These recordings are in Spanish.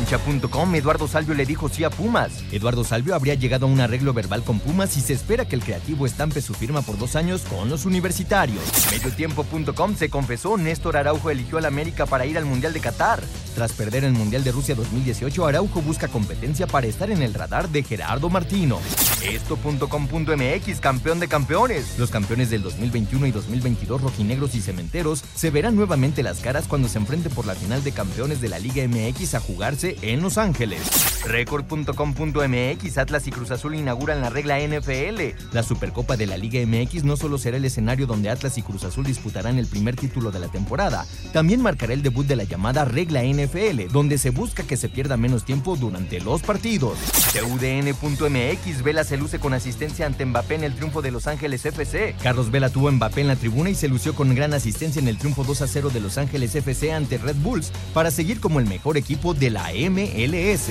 Cancha.com, Eduardo Salvio le dijo sí a Pumas. Eduardo Salvio habría llegado a un arreglo verbal con Pumas y se espera que el creativo estampe su firma por dos años con los universitarios. Mediotiempo.com se confesó, Néstor Araujo eligió al América para ir al Mundial de Qatar. Tras perder el Mundial de Rusia 2018, Araujo busca competencia para estar en el radar de Gerardo Martino. Esto.com.mx, campeón de campeones. Los campeones del 2021 y 2022, rojinegros y cementeros, se verán nuevamente las caras cuando se enfrenten por la final de campeones de la Liga MX a jugarse en Los Ángeles. Record.com.mx, Atlas y Cruz Azul inauguran la regla NFL. La Supercopa de la Liga MX no solo será el escenario donde Atlas y Cruz Azul disputarán el primer título de la temporada, también marcará el debut de la llamada regla NFL, donde se busca que se pierda menos tiempo durante los partidos. TUDN.mx, Vela se luce con asistencia ante Mbappé en el triunfo de Los Ángeles FC. Carlos Vela tuvo Mbappé en la tribuna y se lució con gran asistencia en el triunfo 2 a 0 de Los Ángeles FC ante Red Bulls para seguir como el mejor equipo de la MLS.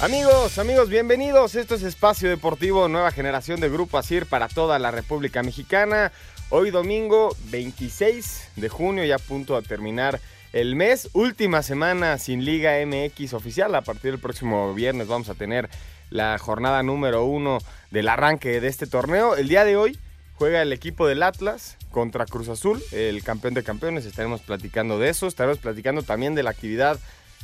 Amigos, amigos, bienvenidos. Esto es Espacio Deportivo, nueva generación de Grupo ASIR para toda la República Mexicana. Hoy domingo 26 de junio, ya a punto de terminar el mes. Última semana sin Liga MX oficial. A partir del próximo viernes vamos a tener la jornada número uno del arranque de este torneo. El día de hoy juega el equipo del Atlas contra Cruz Azul, el campeón de campeones. Estaremos platicando de eso. Estaremos platicando también de la actividad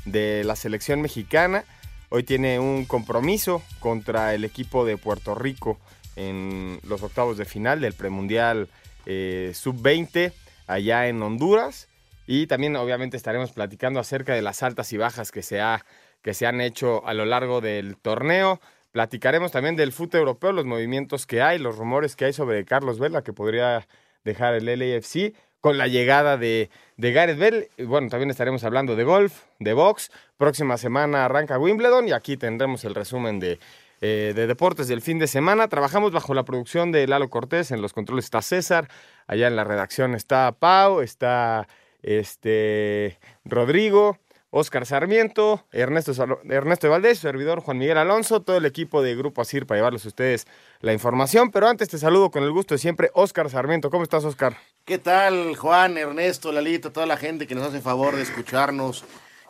de la selección mexicana. Hoy tiene un compromiso contra el equipo de Puerto Rico en los octavos de final del premundial eh, sub-20 allá en Honduras. Y también obviamente estaremos platicando acerca de las altas y bajas que se, ha, que se han hecho a lo largo del torneo. Platicaremos también del fútbol europeo, los movimientos que hay, los rumores que hay sobre Carlos Vela, que podría dejar el LAFC con la llegada de, de Gareth Bell. Y bueno, también estaremos hablando de golf, de box. Próxima semana arranca Wimbledon y aquí tendremos el resumen de, eh, de deportes del fin de semana. Trabajamos bajo la producción de Lalo Cortés. En los controles está César. Allá en la redacción está Pau, está este, Rodrigo. Oscar Sarmiento, Ernesto, Ernesto Valdés, servidor Juan Miguel Alonso, todo el equipo de Grupo Asir para llevarles a ustedes la información. Pero antes te saludo con el gusto de siempre, Oscar Sarmiento. ¿Cómo estás, Oscar? ¿Qué tal, Juan, Ernesto, Lalito, toda la gente que nos hace favor de escucharnos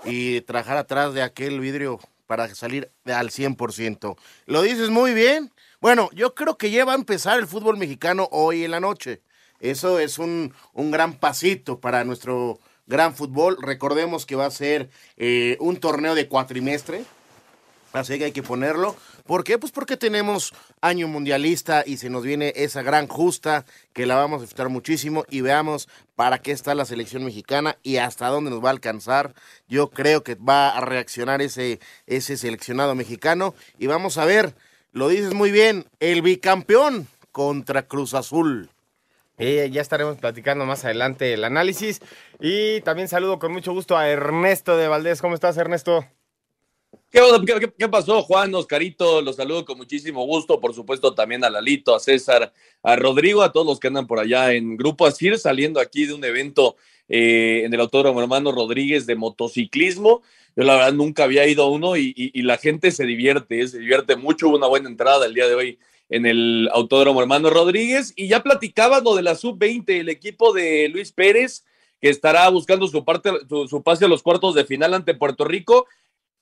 y trabajar atrás de aquel vidrio para salir al 100%? Lo dices muy bien. Bueno, yo creo que ya va a empezar el fútbol mexicano hoy en la noche. Eso es un, un gran pasito para nuestro gran fútbol. Recordemos que va a ser eh, un torneo de cuatrimestre. Así que hay que ponerlo. ¿Por qué? Pues porque tenemos año mundialista y se nos viene esa gran justa que la vamos a disfrutar muchísimo y veamos para qué está la selección mexicana y hasta dónde nos va a alcanzar. Yo creo que va a reaccionar ese, ese seleccionado mexicano y vamos a ver, lo dices muy bien, el bicampeón contra Cruz Azul. Eh, ya estaremos platicando más adelante el análisis. Y también saludo con mucho gusto a Ernesto de Valdés. ¿Cómo estás, Ernesto? ¿Qué, qué, pasó, Juan, Oscarito? Los saludo con muchísimo gusto. Por supuesto, también a Lalito, a César, a Rodrigo, a todos los que andan por allá en Grupo Asir, saliendo aquí de un evento eh, en el Autódromo Hermano Rodríguez de motociclismo. Yo, la verdad, nunca había ido a uno y, la gente se divierte, se divierte mucho. Una buena entrada el día de hoy en el Autódromo Hermano Rodríguez. Y ya platicaba lo de la sub-20, el equipo de Luis Pérez, que estará buscando su, parte, su, pase a los cuartos de final ante Puerto Rico.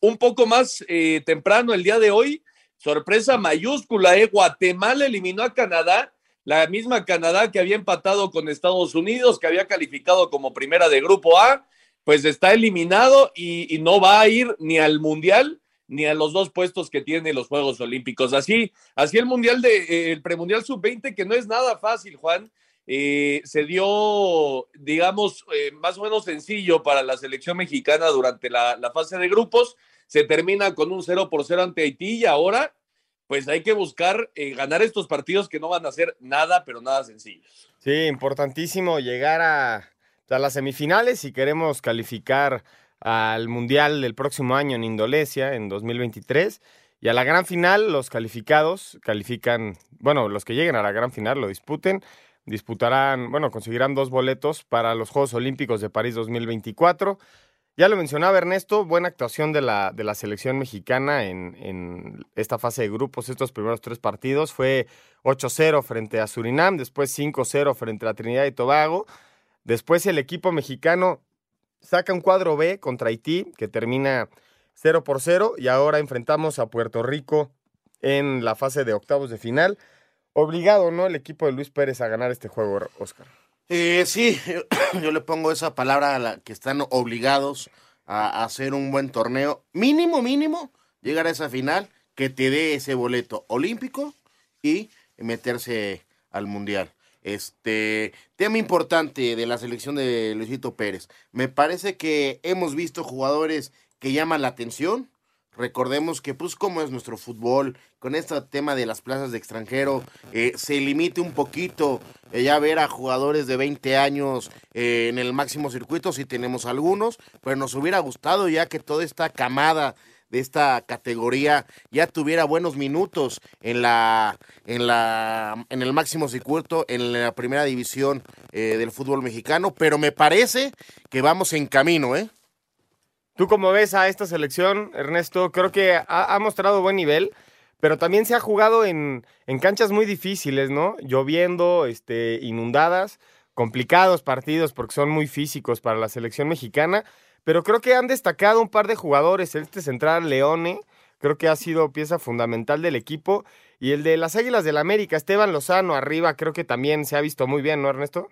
Un poco más eh, temprano, el día de hoy, sorpresa mayúscula, eh, Guatemala eliminó a Canadá, la misma Canadá que había empatado con Estados Unidos, que había calificado como primera de Grupo A, pues está eliminado y, y no va a ir ni al Mundial ni a los dos puestos que tiene los Juegos Olímpicos. Así, así el Mundial de, eh, el premundial sub-20, que no es nada fácil, Juan, eh, se dio, digamos, eh, más o menos sencillo para la selección mexicana durante la, fase de grupos. Se termina con un 0 por 0 ante Haití y ahora pues hay que buscar ganar estos partidos que no van a ser nada, pero nada sencillos. Sí, importantísimo llegar a, a las semifinales si queremos calificar al Mundial del próximo año en Indonesia, en 2023. Y a la gran final, los calificados califican, bueno, los que lleguen a la gran final lo disputen, disputarán, bueno, conseguirán dos boletos para los Juegos Olímpicos de París 2024. Ya lo mencionaba Ernesto, buena actuación de la, de la selección mexicana en, en esta fase de grupos, estos primeros tres partidos. Fue 8-0 frente a Surinam, después 5-0 frente a Trinidad y Tobago. Después el equipo mexicano saca un cuadro B contra Haití, que termina 0 por 0, y ahora enfrentamos a Puerto Rico en la fase de octavos de final. Obligado, ¿no? El equipo de Luis Pérez a ganar este juego, Oscar. Eh, sí, yo, le pongo esa palabra a la que están obligados a, hacer un buen torneo. Mínimo, mínimo, llegar a esa final que te dé ese boleto olímpico y meterse al mundial. Este tema importante de la selección de Luisito Pérez. Me parece que hemos visto jugadores que llaman la atención. Recordemos que, pues, como es nuestro fútbol, con este tema de las plazas de extranjero, eh, se limite un poquito eh, ya ver a jugadores de 20 años eh, en el máximo circuito, si tenemos algunos, pero nos hubiera gustado ya que toda esta camada de esta categoría ya tuviera buenos minutos en la en la en el máximo circuito en la primera división eh, del fútbol mexicano pero me parece que vamos en camino eh tú cómo ves a esta selección Ernesto creo que ha, ha mostrado buen nivel pero también se ha jugado en, en canchas muy difíciles no lloviendo este inundadas complicados partidos porque son muy físicos para la selección mexicana pero creo que han destacado un par de jugadores. Este central, Leone, creo que ha sido pieza fundamental del equipo. Y el de las Águilas del la América, Esteban Lozano, arriba, creo que también se ha visto muy bien, ¿no, Ernesto?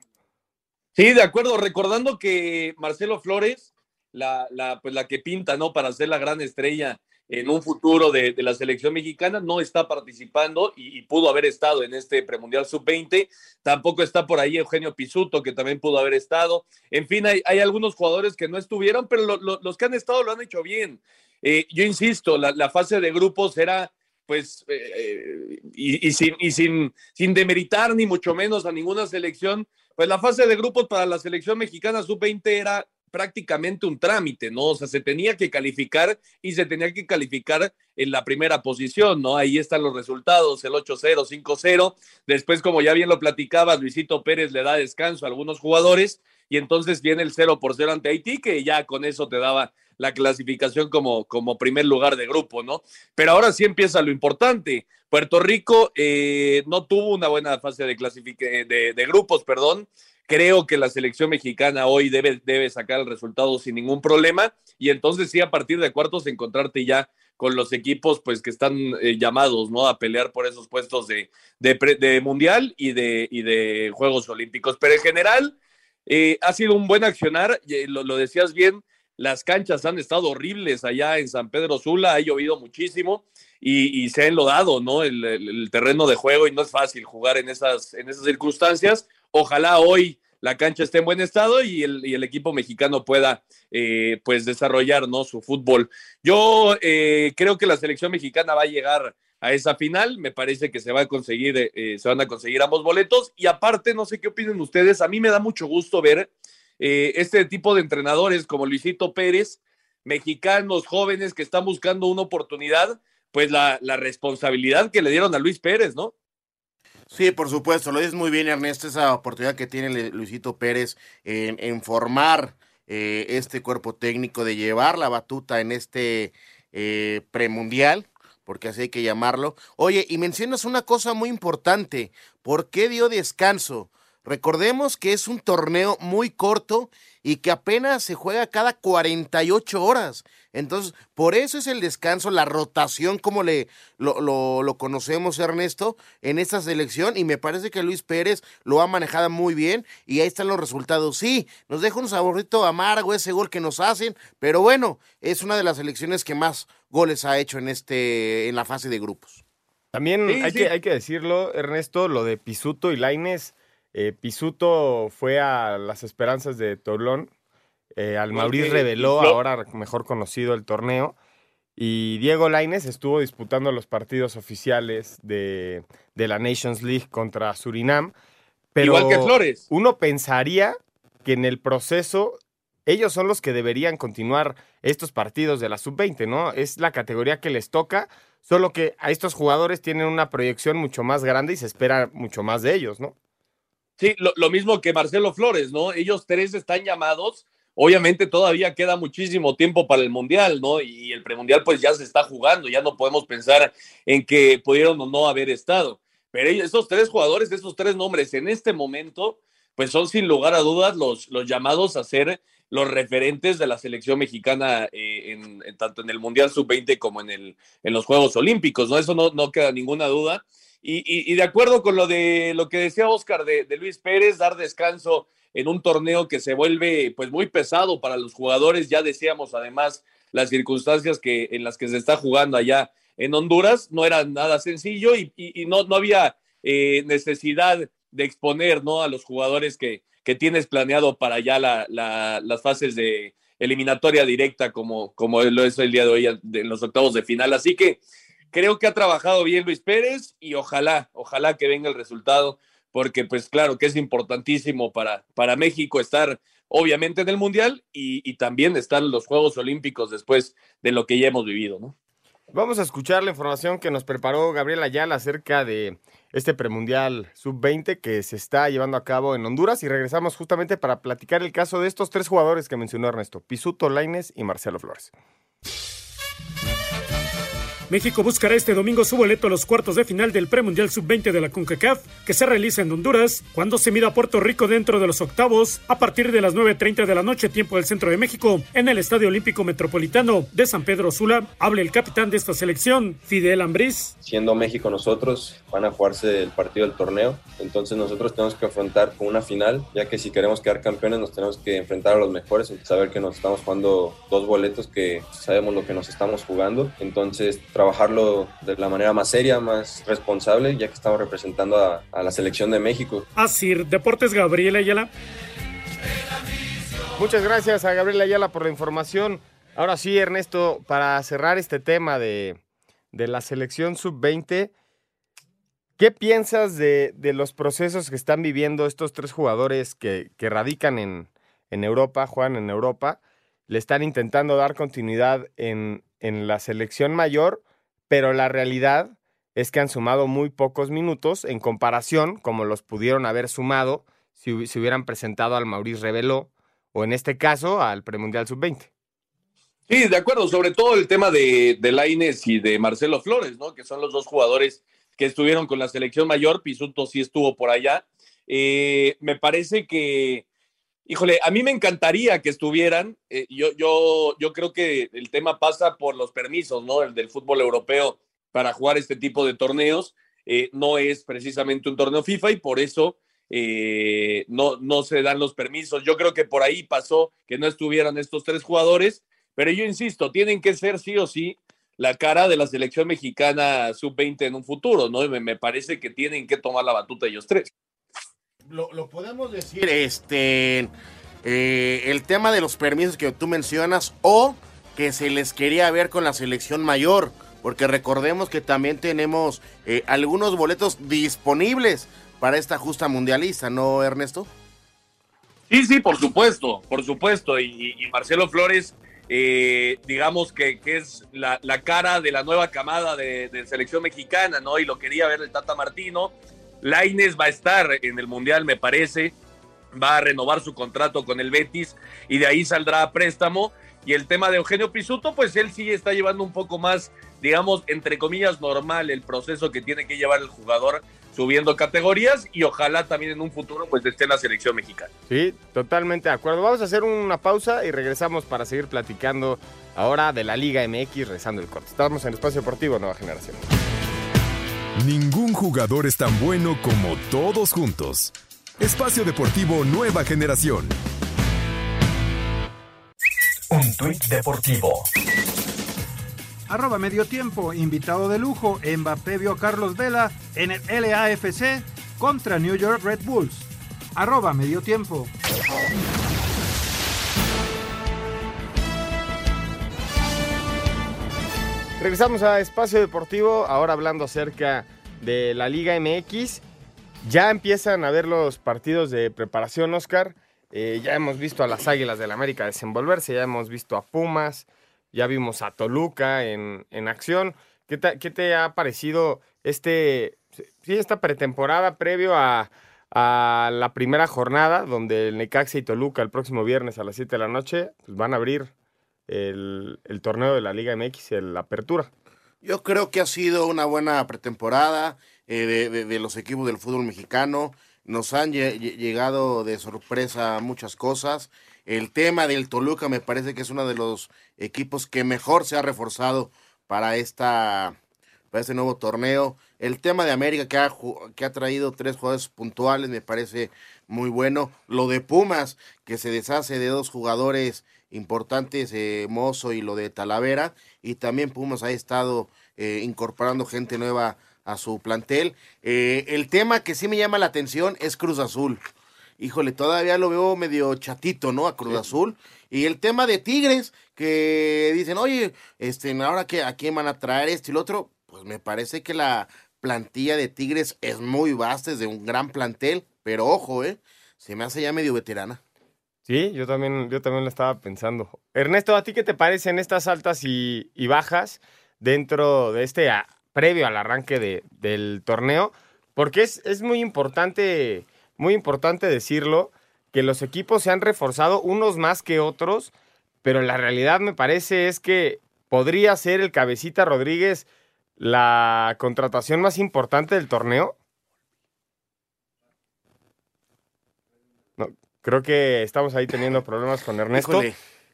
Sí, de acuerdo. Recordando que Marcelo Flores, la, la, pues la que pinta, ¿no? Para ser la gran estrella en un futuro de, la selección mexicana, no está participando y, pudo haber estado en este premundial sub-20. Tampoco está por ahí Eugenio Pisuto, que también pudo haber estado. En fin, hay, algunos jugadores que no estuvieron, pero los que han estado lo han hecho bien. Eh, yo insisto, la, fase de grupos era pues, eh, eh, y, sin, y sin, sin demeritar ni mucho menos a ninguna selección, pues la fase de grupos para la selección mexicana sub-20 era prácticamente un trámite, ¿no? O sea, se tenía que calificar y se tenía que calificar en la primera posición, ¿no? Ahí están los resultados, el 8-0, 5-0. Después, como ya bien lo platicabas, Luisito Pérez le da descanso a algunos jugadores y entonces viene el 0 por 0 ante Haití, que ya con eso te daba la clasificación como, como primer lugar de grupo, ¿no? Pero ahora sí empieza lo importante. Puerto Rico eh, no tuvo una buena fase de, de, de grupos, perdón. Creo que la selección mexicana hoy debe, debe sacar el resultado sin ningún problema y entonces sí a partir de cuartos encontrarte ya con los equipos pues que están eh, llamados no a pelear por esos puestos de, de, mundial y de, y de Juegos Olímpicos. Pero en general eh, ha sido un buen accionar, eh, lo, lo, decías bien, las canchas han estado horribles allá en San Pedro Sula, ha llovido muchísimo y, se ha enlodado ¿no? El, el, terreno de juego y no es fácil jugar en esas, en esas circunstancias. Ojalá hoy la cancha esté en buen estado y el, equipo mexicano pueda eh, pues desarrollar ¿no? su fútbol. Yo eh, creo que la selección mexicana va a llegar a esa final, me parece que se va a conseguir, eh, se van a conseguir ambos boletos y aparte, no sé qué opinen ustedes, a mí me da mucho gusto ver este tipo de entrenadores como Luisito Pérez, mexicanos jóvenes que están buscando una oportunidad, pues la, la responsabilidad que le dieron a Luis Pérez, ¿no? Sí, por supuesto, lo dices muy bien, Ernesto, esa oportunidad que tiene Luisito Pérez en, formar eh, este cuerpo técnico, de llevar la batuta en este eh, premundial, porque así hay que llamarlo. Oye, y mencionas una cosa muy importante, ¿por qué dio descanso? Recordemos que es un torneo muy corto y que apenas se juega cada 48 horas. Entonces, por eso es el descanso, la rotación, como le lo, lo, conocemos, Ernesto, en esta selección. Y me parece que Luis Pérez lo ha manejado muy bien y ahí están los resultados. Sí, nos deja un saborito amargo ese gol que nos hacen, pero bueno, es una de las selecciones que más goles ha hecho en, este, en la fase de grupos. También hay, Que, hay que decirlo, Ernesto, lo de Pisuto y Laines eh, Pisuto fue a las esperanzas de Tolón. Eh, al Mauriz reveló, ahora mejor conocido el torneo. Y Diego Laines estuvo disputando los partidos oficiales de, de la Nations League contra Surinam. Pero Igual que Flores. Uno pensaría que en el proceso ellos son los que deberían continuar estos partidos de la sub-20, ¿no? Es la categoría que les toca, solo que a estos jugadores tienen una proyección mucho más grande y se espera mucho más de ellos, ¿no? Sí, lo, lo mismo que Marcelo Flores, ¿no? Ellos tres están llamados. Obviamente todavía queda muchísimo tiempo para el Mundial, ¿no? Y el premundial pues ya se está jugando, ya no podemos pensar en que pudieron o no haber estado. Pero esos tres jugadores, esos tres nombres en este momento, pues son sin lugar a dudas los, los llamados a ser los referentes de la selección mexicana eh, en, en tanto en el Mundial Sub-20 como en, el, en los Juegos Olímpicos, ¿no? Eso no, no queda ninguna duda. Y, y- de acuerdo con lo de lo que decía Oscar de, Luis Pérez, dar descanso en un torneo que se vuelve pues muy pesado para los jugadores, ya decíamos además las circunstancias que, en las que se está jugando allá en Honduras, no era nada sencillo y, no, no había eh, necesidad de exponer ¿no? a los jugadores que, que tienes planeado para ya la- la- las fases de eliminatoria directa como, como lo es el día de hoy en los octavos de final. Así que creo que ha trabajado bien Luis Pérez y ojalá, ojalá que venga el resultado, porque pues claro que es importantísimo para, para México estar obviamente en el Mundial y, y también estar en los Juegos Olímpicos después de lo que ya hemos vivido, ¿no? Vamos a escuchar la información que nos preparó Gabriel Ayala acerca de este premundial sub-20 que se está llevando a cabo en Honduras y regresamos justamente para platicar el caso de estos tres jugadores que mencionó Ernesto, Pisuto, Laines y Marcelo Flores. México buscará este domingo su boleto a los cuartos de final del premundial sub-20 de la CONCACAF, que se realiza en Honduras, cuando se mida a Puerto Rico dentro de los octavos, a partir de las 9.30 de la noche, tiempo del centro de México, en el Estadio Olímpico Metropolitano de San Pedro Sula. Habla el capitán de esta selección, Fidel Ambriz. siendo México nosotros, van a jugarse el partido del torneo. Entonces nosotros tenemos que afrontar con una final, ya que si queremos quedar campeones nos tenemos que enfrentar a los mejores, saber que nos estamos jugando dos boletos que sabemos lo que nos estamos jugando. Entonces trabajarlo de la manera más seria, más responsable, ya que estamos representando a, a la selección de México. Asir Deportes Gabriel Ayala. Muchas gracias a Gabriel Ayala por la información. Ahora sí, Ernesto, para cerrar este tema de, de la selección sub-20, ¿qué piensas de, de los procesos que están viviendo estos tres jugadores que, que radican en, en Europa, juegan en Europa? Le están intentando dar continuidad en, en la selección mayor, pero la realidad es que han sumado muy pocos minutos en comparación como los pudieron haber sumado si, si hubieran presentado al Maurice Reveló o en este caso al Premundial Sub-20. Sí, de acuerdo, sobre todo el tema de, de Laines y de Marcelo Flores, ¿no? Que son los dos jugadores que estuvieron con la selección mayor, Pisuto sí estuvo por allá. Eh, me parece que, híjole, a mí me encantaría que estuvieran. Eh, yo, yo, yo creo que el tema pasa por los permisos, ¿no? El del fútbol europeo para jugar este tipo de torneos. Eh, no es precisamente un torneo FIFA y por eso eh, no, no se dan los permisos. Yo creo que por ahí pasó que no estuvieran estos tres jugadores, pero yo insisto, tienen que ser sí o sí la cara de la selección mexicana sub-20 en un futuro, ¿no? Me, me parece que tienen que tomar la batuta ellos tres. Lo, lo podemos decir, este, eh, el tema de los permisos que tú mencionas o que se les quería ver con la selección mayor, porque recordemos que también tenemos eh, algunos boletos disponibles para esta justa mundialista, ¿no, Ernesto? Sí, sí, por supuesto, por supuesto. Y, y Marcelo Flores, eh, digamos que, que es la, la, cara de la nueva camada de, de, selección mexicana, ¿no? Y lo quería ver el Tata Martino. Laines va a estar en el Mundial, me parece. Va a renovar su contrato con el Betis y de ahí saldrá a préstamo. Y el tema de Eugenio Pisuto, pues él sí está llevando un poco más, digamos, entre comillas, normal el proceso que tiene que llevar el jugador subiendo categorías y ojalá también en un futuro pues esté en la selección mexicana. Sí, totalmente de acuerdo. Vamos a hacer una pausa y regresamos para seguir platicando ahora de la Liga MX rezando el corte. Estamos en Espacio Deportivo Nueva Generación. Ningún jugador es tan bueno como todos juntos. Espacio Deportivo Nueva Generación. Un tuit deportivo. Arroba medio tiempo, invitado de lujo, Mbappé vio a Carlos Vela en el LAFC contra New York Red Bulls. Arroba medio tiempo. Regresamos a Espacio Deportivo, ahora hablando acerca de la Liga MX. Ya empiezan a ver los partidos de preparación, Oscar. Eh, ya hemos visto a las Águilas del América desenvolverse, ya hemos visto a Pumas, ya vimos a Toluca en, acción. ¿Qué te, ha parecido este, sí, esta pretemporada previo a, la primera jornada, donde el Necaxa y Toluca el próximo viernes a las 7 de la noche pues van a abrir el, torneo de la Liga MX, la apertura? Yo creo que ha sido una buena pretemporada eh, de, los equipos del fútbol mexicano. Nos han llegado de sorpresa muchas cosas. El tema del Toluca me parece que es uno de los equipos que mejor se ha reforzado para esta para este nuevo torneo. El tema de América que ha, que ha traído tres jugadores puntuales me parece muy bueno. Lo de Pumas, que se deshace de dos jugadores importantes, eh, Mozo y lo de Talavera. Y también Pumas ha estado eh, incorporando gente nueva a su plantel. Eh, el tema que sí me llama la atención es Cruz Azul. Híjole, todavía lo veo medio chatito, ¿no? A Cruz Azul. Y el tema de Tigres, que dicen, oye, este, ahora que a quién van a traer esto y lo otro, pues me parece que la plantilla de Tigres es muy vasta, es de un gran plantel, pero ojo, ¿eh? Se me hace ya medio veterana. Sí, yo también, yo también lo estaba pensando. Ernesto, ¿a ti qué te parecen estas altas y, bajas dentro de este, previo al arranque del torneo? Porque es, es muy importante, muy importante decirlo, que los equipos se han reforzado unos más que otros, pero la realidad me parece es que podría ser el cabecita Rodríguez la contratación más importante del torneo. Creo que estamos ahí teniendo problemas con Ernesto.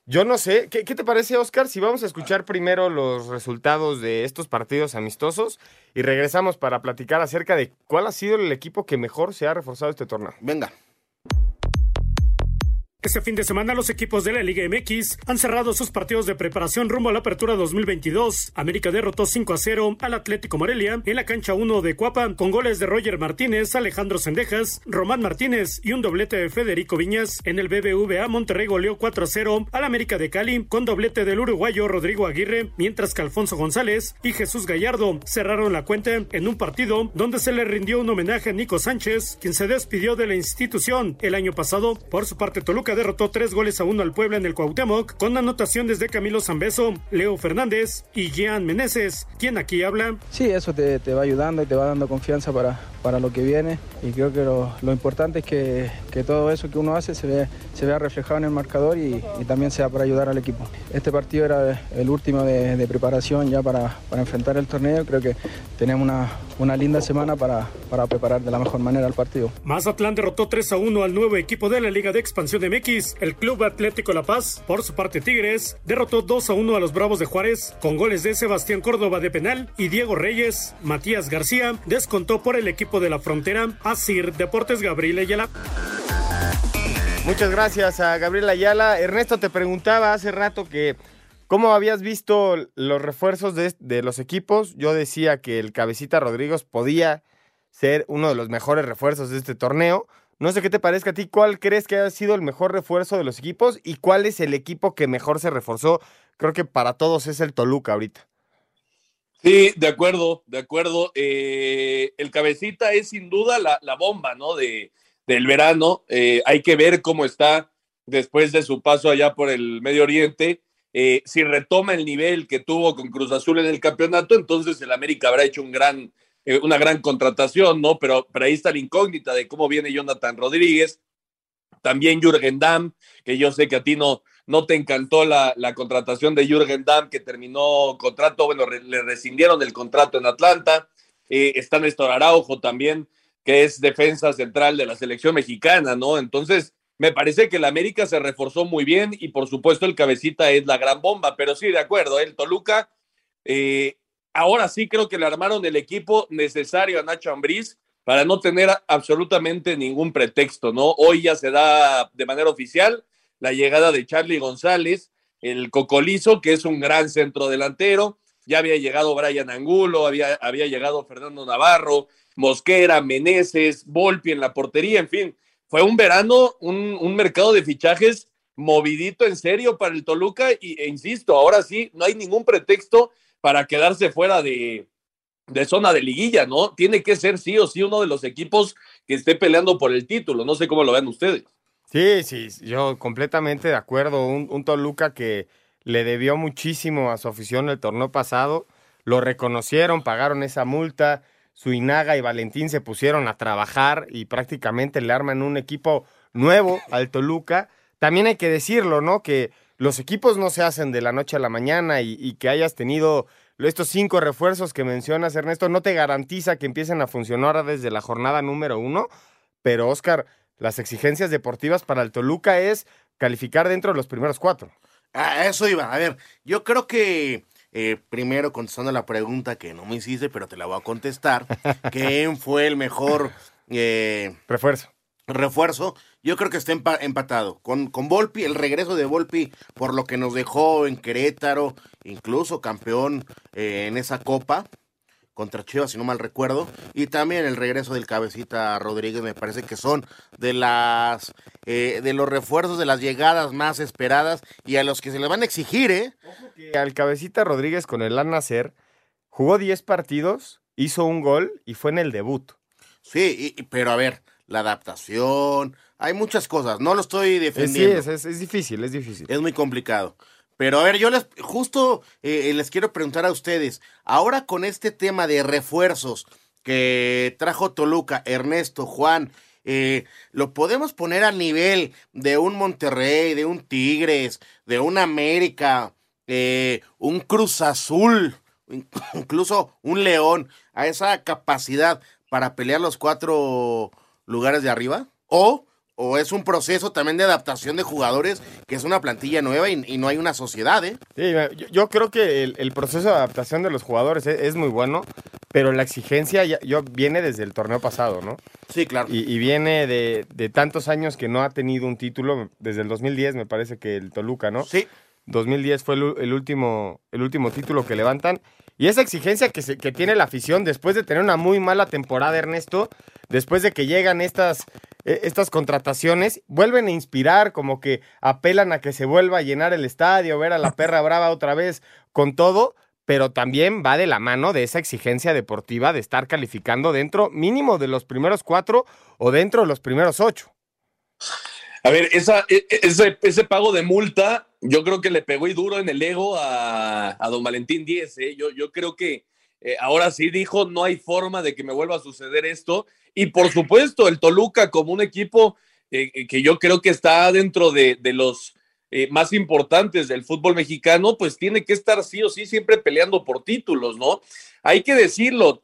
Yo no sé, ¿Qué, te parece, Oscar? Si vamos a escuchar primero los resultados de estos partidos amistosos y regresamos para platicar acerca de cuál ha sido el equipo que mejor se ha reforzado este torneo. Venga. Este fin de semana los equipos de la Liga MX han cerrado sus partidos de preparación rumbo a la apertura 2022. América derrotó 5 a 0 al Atlético Morelia en la cancha 1 de Cuapa con goles de Roger Martínez, Alejandro Sendejas, Román Martínez y un doblete de Federico Viñas. En el BBVA Monterrey goleó 4 a 0 al América de Cali con doblete del uruguayo Rodrigo Aguirre, mientras que Alfonso González y Jesús Gallardo cerraron la cuenta en un partido donde se le rindió un homenaje a Nico Sánchez, quien se despidió de la institución el año pasado. Por su parte Toluca derrotó tres goles a uno al Puebla en el Cuauhtémoc, con anotaciones de Camilo Zambeso, Leo Fernández y Jean Meneses. ¿Quién aquí habla? Sí, eso te, va ayudando y te va dando confianza para, para lo que viene. Y creo que lo, importante es que, todo eso que uno hace se, ve, se vea reflejado en el marcador y, también sea para ayudar al equipo. Este partido era el último de, preparación ya para, para, enfrentar el torneo. Creo que tenemos una, una linda semana para, para preparar de la mejor manera el partido. Mazatlán derrotó 3 a 1 al nuevo equipo de la Liga de Expansión de El Club Atlético La Paz, por su parte Tigres, derrotó 2 a 1 a los Bravos de Juárez con goles de Sebastián Córdoba de penal y Diego Reyes. Matías García descontó por el equipo de la frontera. Asir Deportes Gabriel Ayala. Muchas gracias a Gabriel Ayala. Ernesto te preguntaba hace rato que cómo habías visto los refuerzos de, de los equipos. Yo decía que el cabecita Rodríguez podía ser uno de los mejores refuerzos de este torneo. No sé qué te parezca a ti, ¿cuál crees que ha sido el mejor refuerzo de los equipos y cuál es el equipo que mejor se reforzó? Creo que para todos es el Toluca ahorita. Sí, de acuerdo, de acuerdo. Eh, el cabecita es sin duda la, bomba, ¿no? De, del verano. Eh, hay que ver cómo está después de su paso allá por el Medio Oriente. Eh, si retoma el nivel que tuvo con Cruz Azul en el campeonato, entonces el América habrá hecho un gran eh, una gran contratación, ¿no? Pero, pero ahí está la incógnita de cómo viene Jonathan Rodríguez. También Jürgen Damm, que yo sé que a ti no, no te encantó la, contratación de Jürgen Damm, que terminó contrato, bueno, le rescindieron el contrato en Atlanta. Eh, está Néstor Araujo también, que es defensa central de la selección mexicana, ¿no? Entonces, me parece que el América se reforzó muy bien y por supuesto el cabecita es la gran bomba, pero sí, de acuerdo, el Toluca eh, ahora sí creo que le armaron el equipo necesario a Nacho Ambriz para no tener absolutamente ningún pretexto, ¿no? Hoy ya se da de manera oficial la llegada de Charlie González, el cocolizo, que es un gran centro delantero. Ya había llegado Brian Angulo, había, había llegado Fernando Navarro, Mosquera, Meneses, Volpi en la portería, en fin. Fue un verano, un, un mercado de fichajes movidito en serio para el Toluca y, e insisto, ahora sí, no hay ningún pretexto para quedarse fuera de, de zona de liguilla, ¿no? Tiene que ser sí o sí uno de los equipos que esté peleando por el título. No sé cómo lo ven ustedes. Sí, sí, yo completamente de acuerdo. Un, un Toluca que le debió muchísimo a su afición el torneo pasado. Lo reconocieron, pagaron esa multa. Suinaga y Valentín se pusieron a trabajar y prácticamente le arman un equipo nuevo al Toluca. También hay que decirlo, ¿no? Que los equipos no se hacen de la noche a la mañana y, y que hayas tenido estos cinco refuerzos que mencionas, Ernesto, no te garantiza que empiecen a funcionar desde la jornada número uno, pero Oscar, las exigencias deportivas para el Toluca es calificar dentro de los primeros cuatro. A eso iba. A ver, yo creo que eh, primero contestando la pregunta que no me hiciste, pero te la voy a contestar. ¿Quién fue el mejor eh, refuerzo? Refuerzo. Yo creo que está empatado. Con, con Volpi, el regreso de Volpi, por lo que nos dejó en Querétaro, incluso campeón eh, en esa copa contra Chivas, si no mal recuerdo, y también el regreso del cabecita Rodríguez, me parece que son de las eh, de los refuerzos de las llegadas más esperadas y a los que se le van a exigir, ¿eh? Al cabecita Rodríguez con el Al Nacer jugó 10 partidos, hizo un gol y fue en el debut. Sí, pero a ver, la adaptación, hay muchas cosas, no lo estoy defendiendo. Sí, es difícil, es difícil. Es muy complicado. Pero a ver, yo les justo eh, les quiero preguntar a ustedes, ahora con este tema de refuerzos que trajo Toluca, Ernesto, Juan, eh, lo podemos poner al nivel de un Monterrey, de un Tigres, de un América, eh, un Cruz Azul, incluso un León, a esa capacidad para pelear los cuatro lugares de arriba? ¿O o es un proceso también de adaptación de jugadores, que es una plantilla nueva y, no hay una sociedad, ¿eh? Sí, yo, creo que el, proceso de adaptación de los jugadores es, muy bueno, pero la exigencia ya, yo, viene desde el torneo pasado, ¿no? Sí, claro. Y, viene de, de, tantos años que no ha tenido un título, desde el 2010 me parece que el Toluca, ¿no? Sí. 2010 fue el, último, el último título que levantan. Y esa exigencia que, se, que tiene la afición después de tener una muy mala temporada, Ernesto, después de que llegan estas e, estas contrataciones vuelven a inspirar, como que apelan a que se vuelva a llenar el estadio, ver a la perra brava otra vez con todo, pero también va de la mano de esa exigencia deportiva de estar calificando dentro mínimo de los primeros cuatro o dentro de los primeros ocho. A ver, esa, e, e, ese, ese, pago de multa, yo creo que le pegó y duro en el ego a, don Valentín Díez. ¿eh? Yo, yo creo que eh, ahora sí dijo, no hay forma de que me vuelva a suceder esto. Y por supuesto, el Toluca como un equipo eh, eh, que yo creo que está dentro de, los más importantes del fútbol mexicano, pues tiene que estar sí o sí siempre peleando por títulos, ¿no? Hay que decirlo,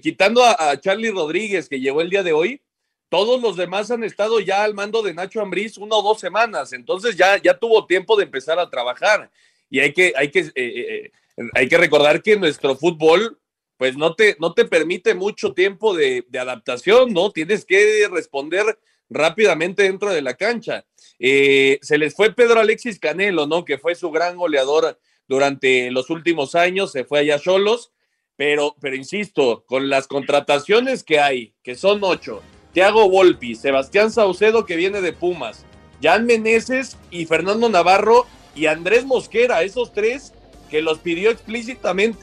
quitando a, Charlie Rodríguez que llegó el día de hoy, todos los demás han estado ya al mando de Nacho Ambriz una o dos semanas, entonces ya, ya tuvo tiempo de empezar a trabajar. Y hay que, hay que hay que recordar que nuestro fútbol, pues no te, no te permite mucho tiempo de, adaptación, ¿no? Tienes que responder rápidamente dentro de la cancha. Eh, se les fue Pedro Alexis Canelo, ¿no? Que fue su gran goleador durante los últimos años, se fue allá solos, pero, pero insisto, con las contrataciones que hay, que son ocho, Thiago Volpi, Sebastián Saucedo, que viene de Pumas, Jan Meneses y Fernando Navarro y Andrés Mosquera, esos tres que los pidió explícitamente,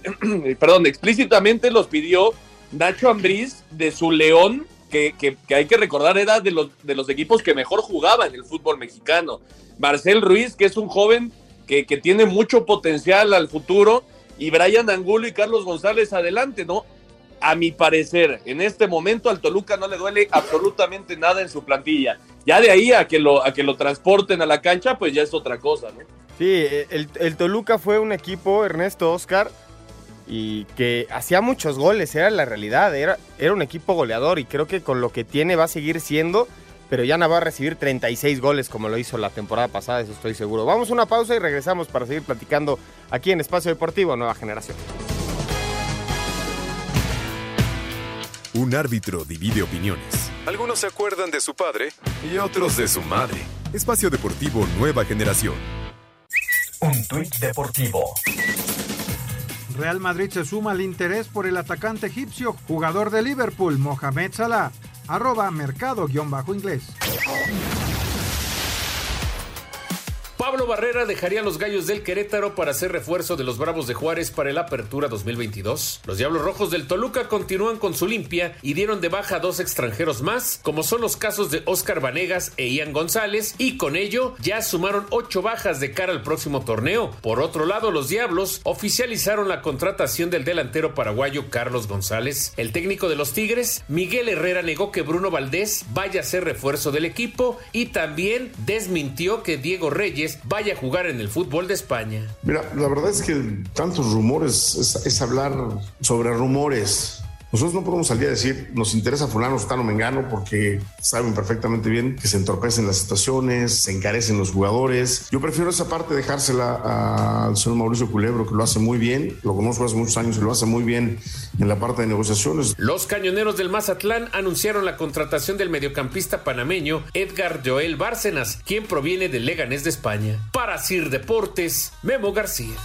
perdón, explícitamente los pidió Nacho Ambriz de su León, que, hay que recordar era de los, de los equipos que mejor jugaba en el fútbol mexicano. Marcel Ruiz, que es un joven que, que tiene mucho potencial al futuro, y Brian Angulo y Carlos González adelante, ¿no? A mi parecer, en este momento al Toluca no le duele absolutamente nada en su plantilla. Ya de ahí a que lo, a que lo transporten a la cancha, pues ya es otra cosa, ¿no? Sí, el, Toluca fue un equipo, Ernesto Oscar, y que hacía muchos goles, era la realidad, era, era un equipo goleador y creo que con lo que tiene va a seguir siendo, pero ya no va a recibir 36 goles como lo hizo la temporada pasada, eso estoy seguro. Vamos a una pausa y regresamos para seguir platicando aquí en Espacio Deportivo Nueva Generación. Un árbitro divide opiniones. Algunos se acuerdan de su padre y otros de su madre. Espacio Deportivo Nueva Generación. Un tuit deportivo. Real Madrid se suma al interés por el atacante egipcio, jugador de Liverpool, Mohamed Salah. Arroba mercado-inglés. Pablo Barrera dejaría los Gallos del Querétaro para ser refuerzo de los Bravos de Juárez para el Apertura 2022. Los Diablos Rojos del Toluca continúan con su limpia y dieron de baja a dos extranjeros más, como son los casos de Oscar Vanegas e Ian González, y con ello ya sumaron ocho bajas de cara al próximo torneo. Por otro lado, los Diablos oficializaron la contratación del delantero paraguayo Carlos González. El técnico de los Tigres, Miguel Herrera, negó que Bruno Valdés vaya a ser refuerzo del equipo y también desmintió que Diego Reyes vaya a jugar en el fútbol de España. Mira, la verdad es que tantos rumores es, hablar sobre rumores. Nosotros no podemos salir a decir, nos interesa fulano, o mengano, porque saben perfectamente bien que se entorpecen las situaciones, se encarecen los jugadores. Yo prefiero esa parte dejársela al señor Mauricio Culebro, que lo hace muy bien, lo conozco hace muchos años y lo hace muy bien en la parte de negociaciones. Los cañoneros del Mazatlán anunciaron la contratación del mediocampista panameño Edgar Joel Bárcenas, quien proviene del Leganés de España. Para Sir Deportes, Memo García.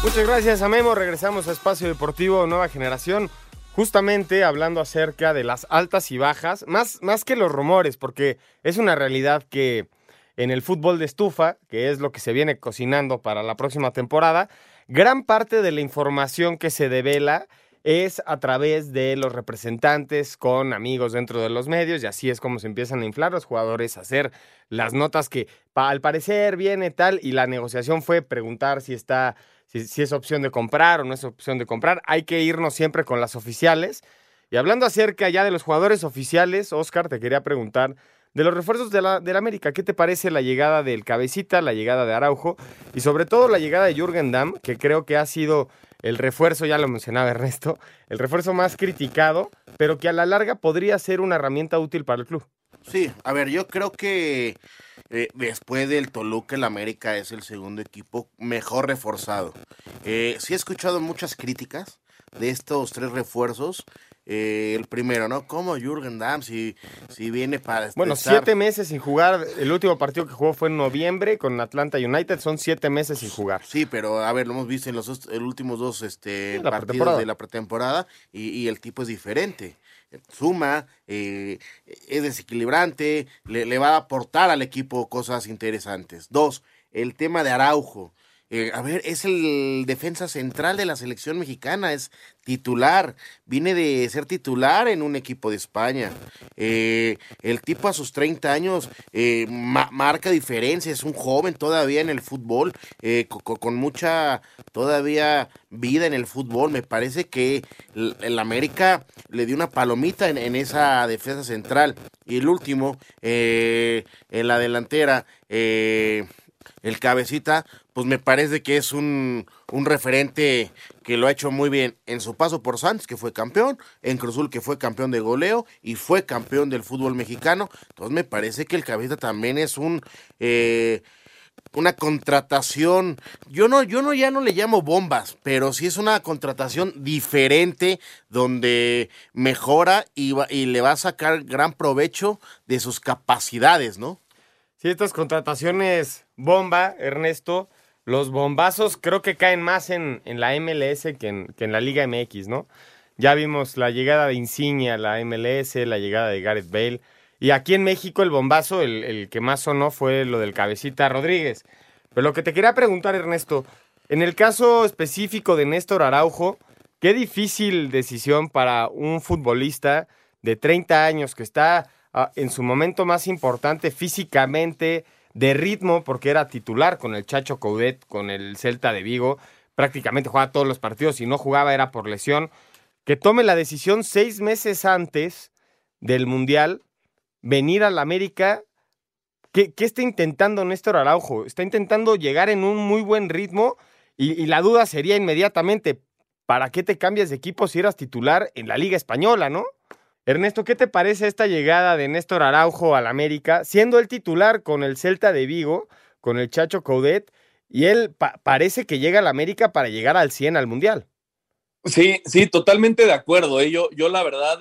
Muchas gracias a Memo. Regresamos a Espacio Deportivo Nueva Generación. Justamente hablando acerca de las altas y bajas, más, más que los rumores, porque es una realidad que en el fútbol de estufa, que es lo que se viene cocinando para la próxima temporada, gran parte de la información que se devela es a través de los representantes con amigos dentro de los medios y así es como se empiezan a inflar los jugadores, a hacer las notas que al parecer viene tal y la negociación fue preguntar si está si, es opción de comprar o no es opción de comprar. Hay que irnos siempre con las oficiales. Y hablando acerca ya de los jugadores oficiales, Oscar, te quería preguntar de los refuerzos de la, América, ¿qué te parece la llegada del Cabecita, la llegada de Araujo y sobre todo la llegada de Jürgen Damm, que creo que ha sido el refuerzo, ya lo mencionaba Ernesto, el refuerzo más criticado, pero que a la larga podría ser una herramienta útil para el club? Sí, a ver, yo creo que eh, después del Toluca, el América es el segundo equipo mejor reforzado. Eh, sí he escuchado muchas críticas de estos tres refuerzos. Eh, el primero, ¿no? Como Jürgen Damm, si, si viene para... Bueno, siete meses sin jugar. El último partido que jugó fue en noviembre con Atlanta United. Son siete meses sin jugar. Sí, pero a ver, lo hemos visto en los, últimos dos este, partidos de la pretemporada y, y el tipo es diferente suma, eh, es desequilibrante, le, va a aportar al equipo cosas interesantes. Dos, el tema de Araujo. Eh, a ver, es el defensa central de la selección mexicana, es titular, viene de ser titular en un equipo de España. Eh, el tipo a sus 30 años eh, marca diferencia, es un joven todavía en el fútbol, con, mucha todavía vida en el fútbol. Me parece que el, América le dio una palomita en, en esa defensa central. Y el último, en la delantera, el cabecita, pues me parece que es un, un, referente que lo ha hecho muy bien en su paso por Santos, que fue campeón, en Cruzul, que fue campeón de goleo y fue campeón del fútbol mexicano. Entonces me parece que el cabecita también es un... Eh, una contratación, yo no, yo no ya no le llamo bombas, pero sí es una contratación diferente donde mejora y, y le va a sacar gran provecho de sus capacidades, ¿no? Sí, estas contrataciones bomba, Ernesto, los bombazos creo que caen más en, en la MLS que en, que en, la Liga MX, ¿no? Ya vimos la llegada de Insignia a la MLS, la llegada de Gareth Bale. Y aquí en México el bombazo, el, el que más sonó fue lo del cabecita Rodríguez. Pero lo que te quería preguntar, Ernesto, en el caso específico de Néstor Araujo, qué difícil decisión para un futbolista de 30 años que está Ah, en su momento más importante físicamente, de ritmo, porque era titular con el Chacho Coudet, con el Celta de Vigo, prácticamente jugaba todos los partidos, y no jugaba era por lesión, que tome la decisión seis meses antes del Mundial, venir a la América. ¿Qué, está intentando Néstor Araujo? Está intentando llegar en un muy buen ritmo y la duda sería inmediatamente, ¿para qué te cambias de equipo si eras titular en la Liga Española, no? Ernesto, ¿qué te parece esta llegada de Néstor Araujo al América, siendo el titular con el Celta de Vigo, con el Chacho Coudet, y él parece que llega al América para llegar al 100 al Mundial? Sí, sí, totalmente de acuerdo. ¿eh? Yo, la verdad,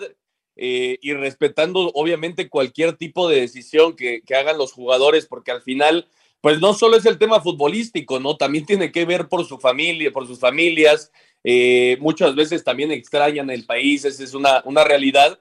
eh, y respetando obviamente cualquier tipo de decisión que, hagan los jugadores, porque al final, pues no solo es el tema futbolístico, ¿no? También tiene que ver por su familia, por sus familias. Eh, muchas veces también extrañan el país, esa es una, una realidad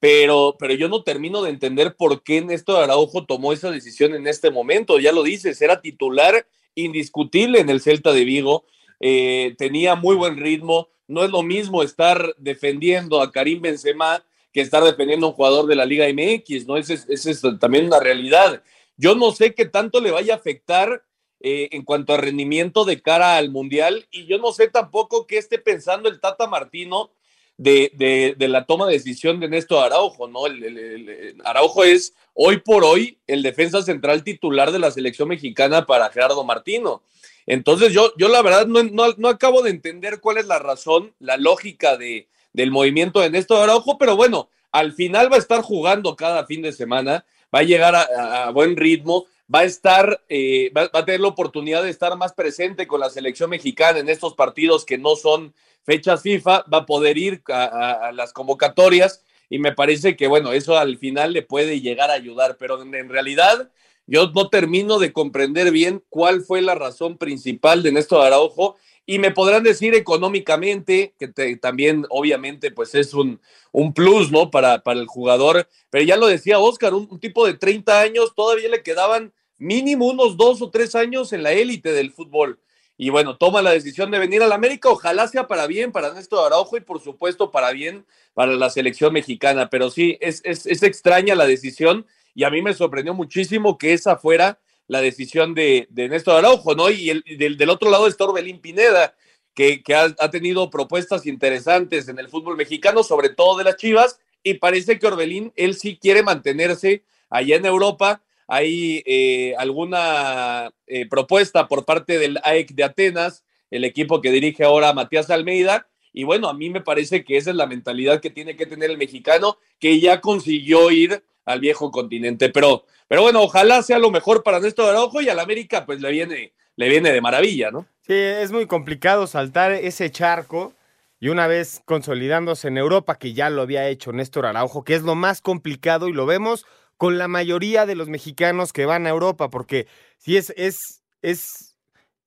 pero, pero yo no termino de entender por qué Néstor Araujo tomó esa decisión en este momento. Ya lo dices, era titular indiscutible en el Celta de Vigo, eh, tenía muy buen ritmo. No es lo mismo estar defendiendo a Karim Benzema que estar defendiendo a un jugador de la Liga MX, ¿no? Esa es, es, también una realidad. Yo no sé qué tanto le vaya a afectar eh, en cuanto a rendimiento de cara al Mundial y yo no sé tampoco qué esté pensando el Tata Martino de, de, la toma de decisión de Néstor Araujo, ¿no? El, Araujo es hoy por hoy el defensa central titular de la selección mexicana para Gerardo Martino. Entonces yo, yo la verdad no, no, no acabo de entender cuál es la razón, la lógica de, del movimiento de Néstor Araujo, pero bueno, al final va a estar jugando cada fin de semana, va a llegar a, buen ritmo, va a estar, eh, va, a tener la oportunidad de estar más presente con la selección mexicana en estos partidos que no son fechas FIFA, va a poder ir a, las convocatorias y me parece que, bueno, eso al final le puede llegar a ayudar, pero en, realidad yo no termino de comprender bien cuál fue la razón principal de Néstor Araujo y me podrán decir económicamente, que también obviamente pues es un, un plus, ¿no? Para, para, el jugador, pero ya lo decía Oscar, un, un, tipo de 30 años, todavía le quedaban mínimo unos dos o tres años en la élite del fútbol. Y bueno, toma la decisión de venir al América, ojalá sea para bien para Néstor Araujo y por supuesto para bien para la selección mexicana, pero sí, es, es, es extraña la decisión y a mí me sorprendió muchísimo que esa fuera la decisión de, de Néstor Araujo, ¿no? Y, el, del, otro lado está Orbelín Pineda, que, que ha, ha, tenido propuestas interesantes en el fútbol mexicano, sobre todo de las Chivas, y parece que Orbelín, él sí quiere mantenerse allá en Europa. Hay eh, alguna eh, propuesta por parte del AEC de Atenas, el equipo que dirige ahora Matías Almeida, y bueno, a mí me parece que esa es la mentalidad que tiene que tener el mexicano, que ya consiguió ir al viejo continente. Pero, pero bueno, ojalá sea lo mejor para Néstor Araujo y al América pues le viene, le viene de maravilla, ¿no? Sí, es muy complicado saltar ese charco y una vez consolidándose en Europa, que ya lo había hecho Néstor Araujo, que es lo más complicado y lo vemos con la mayoría de los mexicanos que van a Europa, porque si es, es, es,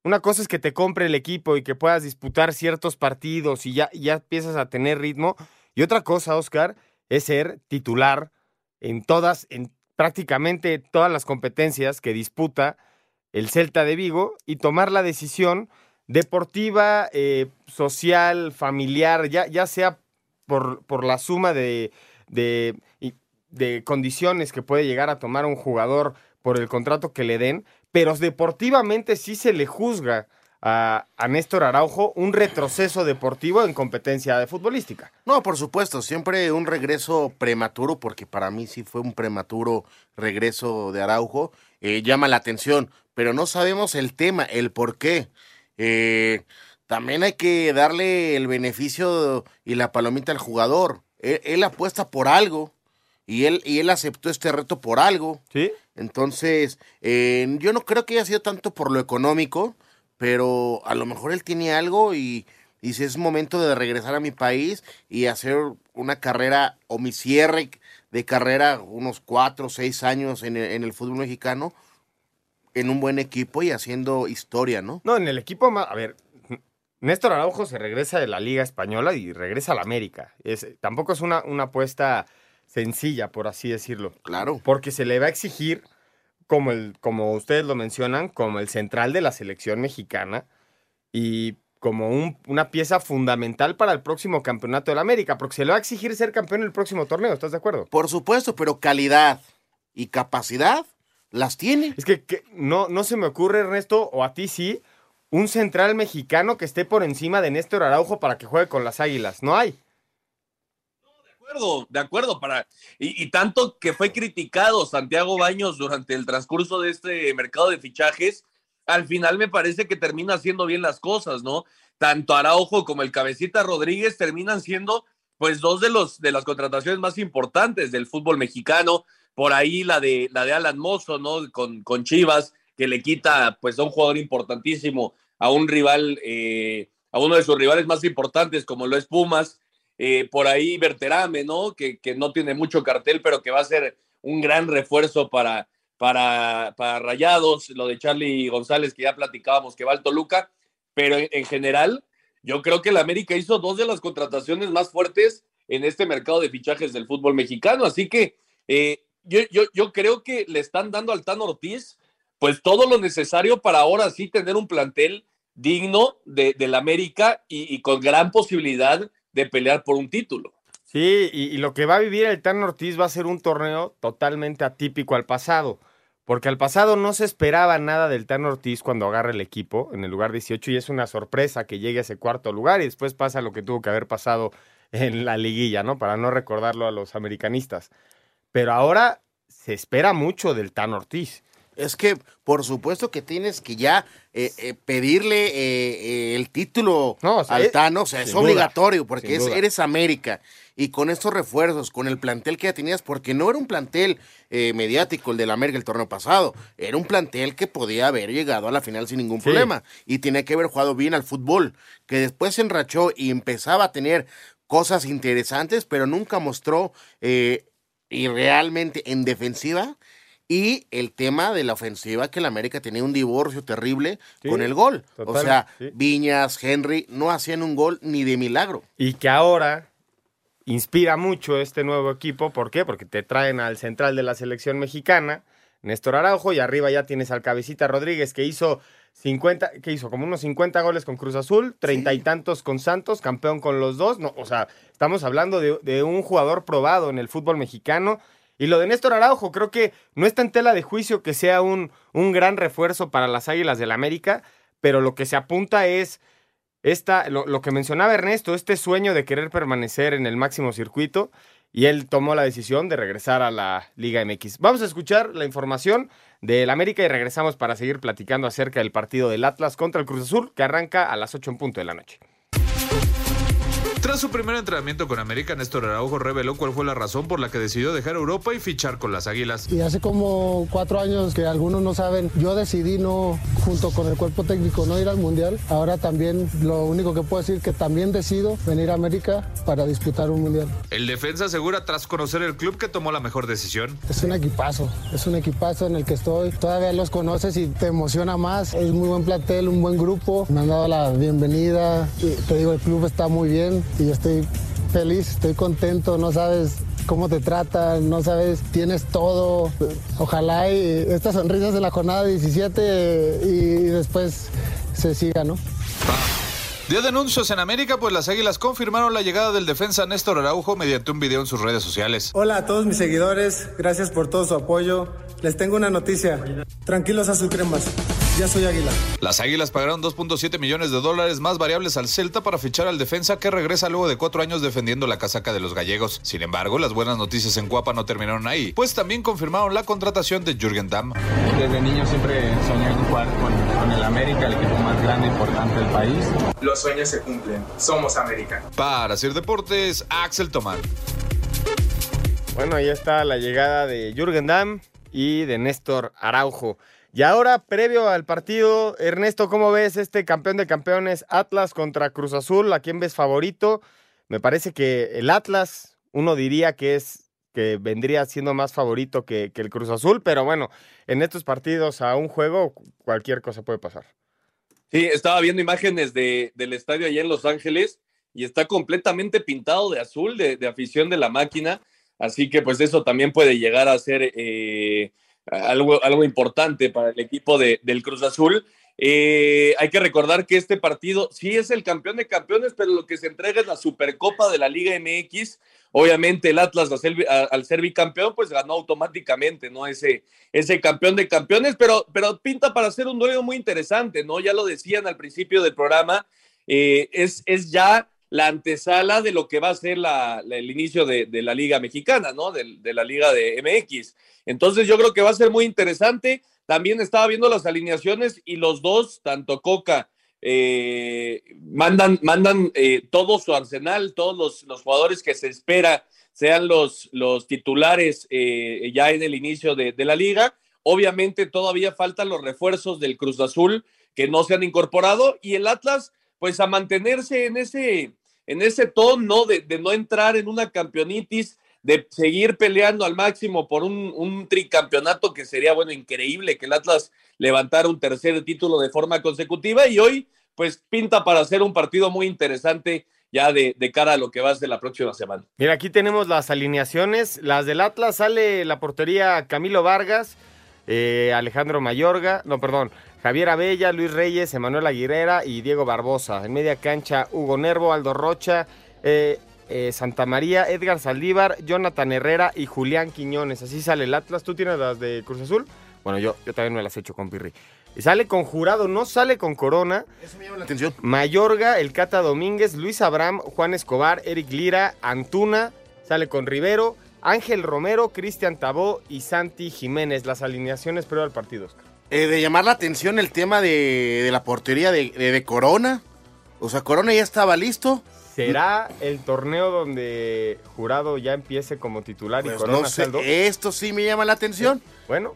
una cosa es que te compre el equipo y que puedas disputar ciertos partidos y ya, ya empiezas a tener ritmo, y otra cosa, Oscar, es ser titular en todas, en prácticamente todas las competencias que disputa el Celta de Vigo y tomar la decisión deportiva, eh, social, familiar, ya, ya sea por, por la suma de, de, de, condiciones que puede llegar a tomar un jugador por el contrato que le den, pero deportivamente sí se le juzga a, Néstor Araujo un retroceso deportivo en competencia de futbolística. No, por supuesto, siempre un regreso prematuro, porque para mí sí fue un prematuro regreso de Araujo, eh, llama la atención, pero no sabemos el tema, el por qué. Eh, también hay que darle el beneficio y la palomita al jugador. Él, apuesta por algo y él, y él aceptó este reto por algo. Sí. Entonces, eh, yo no creo que haya sido tanto por lo económico, pero a lo mejor él tiene algo y, y si es momento de regresar a mi país y hacer una carrera o mi cierre de carrera, unos cuatro o seis años en el, en el fútbol mexicano, en un buen equipo y haciendo historia, ¿no? No, en el equipo, a ver, Néstor Araujo se regresa de la Liga Española y regresa a la América. Es, tampoco es una, una apuesta sencilla, por así decirlo. Claro. Porque se le va a exigir como, el, como ustedes lo mencionan, como el central de la selección mexicana y como un, una pieza fundamental para el próximo campeonato de la América, porque se le va a exigir ser campeón en el próximo torneo, ¿estás de acuerdo? Por supuesto, pero calidad y capacidad las tiene. Es que, que no, no se me ocurre, Ernesto, o a ti sí, un central mexicano que esté por encima de Néstor Araujo para que juegue con las Águilas. No hay de acuerdo, para, y, tanto que fue criticado Santiago Baños durante el transcurso de este mercado de fichajes, al final me parece que termina haciendo bien las cosas, ¿no? Tanto Araujo como el Cabecita Rodríguez terminan siendo pues dos de los de las contrataciones más importantes del fútbol mexicano, por ahí la de la de Alan Mozo, ¿no? Con, con Chivas, que le quita pues a un jugador importantísimo, a un rival, eh, a uno de sus rivales más importantes como lo es Pumas, eh, por ahí Berterame, ¿no? Que, que, no tiene mucho cartel, pero que va a ser un gran refuerzo para, para, para Rayados, lo de Charlie González, que ya platicábamos que va al Toluca, pero en, general, yo creo que el América hizo dos de las contrataciones más fuertes en este mercado de fichajes del fútbol mexicano. Así que eh, yo, yo, yo creo que le están dando al Tan Ortiz pues todo lo necesario para ahora sí tener un plantel digno de, del América y, y, con gran posibilidad de pelear por un título. Sí, y, lo que va a vivir el Tan Ortiz va a ser un torneo totalmente atípico al pasado, porque al pasado no se esperaba nada del Tan Ortiz cuando agarra el equipo en el lugar 18 y es una sorpresa que llegue a ese cuarto lugar y después pasa lo que tuvo que haber pasado en la liguilla, ¿no? Para no recordarlo a los americanistas. Pero ahora se espera mucho del Tan Ortiz. Es que, por supuesto que tienes que ya eh, eh, pedirle eh, el título no, o sea, al Tano, o sea, es obligatorio, duda, porque es, eres América. Y con estos refuerzos, con el plantel que ya tenías, porque no era un plantel mediático el del América el torneo pasado, era un plantel que podía haber llegado a la final sin ningún Sí. problema. Y tenía que haber jugado bien al fútbol, que después se enrachó y empezaba a tener cosas interesantes, pero nunca mostró eh, y realmente en defensiva. Y el tema de la ofensiva, que el América tenía un divorcio terrible Sí, con el gol. o sea, sí. Viñas, Henry no hacían un gol ni de milagro. Y que ahora inspira mucho este nuevo equipo. ¿Por qué? Porque te traen al central de la selección mexicana, Néstor Araujo, y arriba ya tienes al cabecita Rodríguez, que hizo 50, que hizo como unos 50 goles con Cruz Azul, treinta y tantos con Santos, campeón con los dos. No, o sea, estamos hablando de, de un jugador probado en el fútbol mexicano. Y lo de Néstor Araujo, creo que no está en tela de juicio que sea un, un gran refuerzo para las Águilas del América, pero lo que se apunta es esta, lo, lo, que mencionaba Ernesto, este sueño de querer permanecer en el máximo circuito, y él tomó la decisión de regresar a la Liga MX. Vamos a escuchar la información del América y regresamos para seguir platicando acerca del partido del Atlas contra el Cruz Azul, que arranca a las 8 en punto de la noche. Tras su primer entrenamiento con América, Néstor Araujo reveló cuál fue la razón por la que decidió dejar Europa y fichar con las Águilas. Y hace como cuatro años que algunos no saben, yo decidí no, junto con el cuerpo técnico, no ir al Mundial. Ahora también lo único que puedo decir que también decido venir a América para disputar un Mundial. El defensa asegura tras conocer el club que tomó la mejor decisión. Es un equipazo, es un equipazo en el que estoy. Todavía los conoces y te emociona más. Es muy buen plantel, un buen grupo. Me han dado la bienvenida. Y te digo, el club está muy bien y yo estoy feliz, estoy contento, no sabes cómo te tratan, no sabes, tienes todo. Ojalá y estas sonrisas de la jornada 17 y después se siga, ¿no? Dio denuncios en América, pues las Águilas confirmaron la llegada del defensa Néstor Araujo mediante un video en sus redes sociales. Hola a todos mis seguidores, gracias por todo su apoyo. Les tengo una noticia. Tranquilos azul cremas, ya soy Águila. Las Águilas pagaron 2.7 millones de dólares más variables al Celta para fichar al defensa que regresa luego de cuatro años defendiendo la casaca de los gallegos. Sin embargo, las buenas noticias en Cuapa no terminaron ahí, pues también confirmaron la contratación de Jürgen Damm. Desde niño siempre soñé con jugar con, con el América, el equipo más grande e importante del país. Los sueños se cumplen. Somos América. Para hacer deportes, Axel Tomán. Bueno, ahí está la llegada de Jürgen Damm y de Néstor Araujo. Y ahora, previo al partido, Ernesto, ¿cómo ves este campeón de campeones Atlas contra Cruz Azul? ¿A quién ves favorito? Me parece que el Atlas, uno diría que es que vendría siendo más favorito que, el Cruz Azul, pero bueno, en estos partidos a un juego cualquier cosa puede pasar. Sí, estaba viendo imágenes de, del estadio allá en Los Ángeles y está completamente pintado de azul, de, de afición de la máquina. Así que pues eso también puede llegar a ser eh, algo, algo importante para el equipo de, del Cruz Azul. Eh, hay que recordar que este partido sí es el campeón de campeones, pero lo que se entrega es la Supercopa de la Liga MX. Obviamente el Atlas al ser, bicampeón pues ganó automáticamente, ¿no? Ese, ese campeón de campeones, pero, pero pinta para ser un duelo muy interesante, ¿no? Ya lo decían al principio del programa, eh, es, es ya la antesala de lo que va a ser la, el inicio de, la Liga Mexicana, ¿no? De, de, la Liga de MX. Entonces yo creo que va a ser muy interesante. También estaba viendo las alineaciones y los dos, tanto Coca, eh, mandan, mandan eh, todo su arsenal, todos los, los, jugadores que se espera sean los, los titulares eh, ya en el inicio de la liga. Obviamente todavía faltan los refuerzos del Cruz Azul que no se han incorporado y el Atlas pues a mantenerse en ese, en ese tono de, de, no entrar en una campeonitis, de seguir peleando al máximo por un, tricampeonato que sería, bueno, increíble que el Atlas levantara un tercer título de forma consecutiva y hoy pues pinta para ser un partido muy interesante ya de, de, cara a lo que va a ser la próxima semana. Mira, aquí tenemos las alineaciones. Las del Atlas sale la portería Camilo Vargas, eh, Alejandro Mayorga, no, perdón, Javier Abella, Luis Reyes, Emanuel Aguilera y Diego Barbosa. En media cancha, Hugo Nervo, Aldo Rocha, eh, eh, Santa María, Edgar Saldívar, Jonathan Herrera y Julián Quiñones. Así sale el Atlas. ¿Tú tienes las de Cruz Azul? Bueno, yo, yo también me las he hecho con Pirri. Sale con Jurado, no sale con Corona. Eso me llama la atención. Mayorga, el Cata Domínguez, Luis Abraham, Juan Escobar, Eric Lira, Antuna, sale con Rivero, Ángel Romero, Cristian Tabó y Santi Jiménez. Las alineaciones pero al partido, Oscar. Eh, de llamar la atención el tema de, de la portería de, de, de, Corona. O sea, Corona ya estaba listo. ¿Será el torneo donde Jurado ya empiece como titular pues y Corona no sé, Esto sí me llama la atención. Sí. Bueno,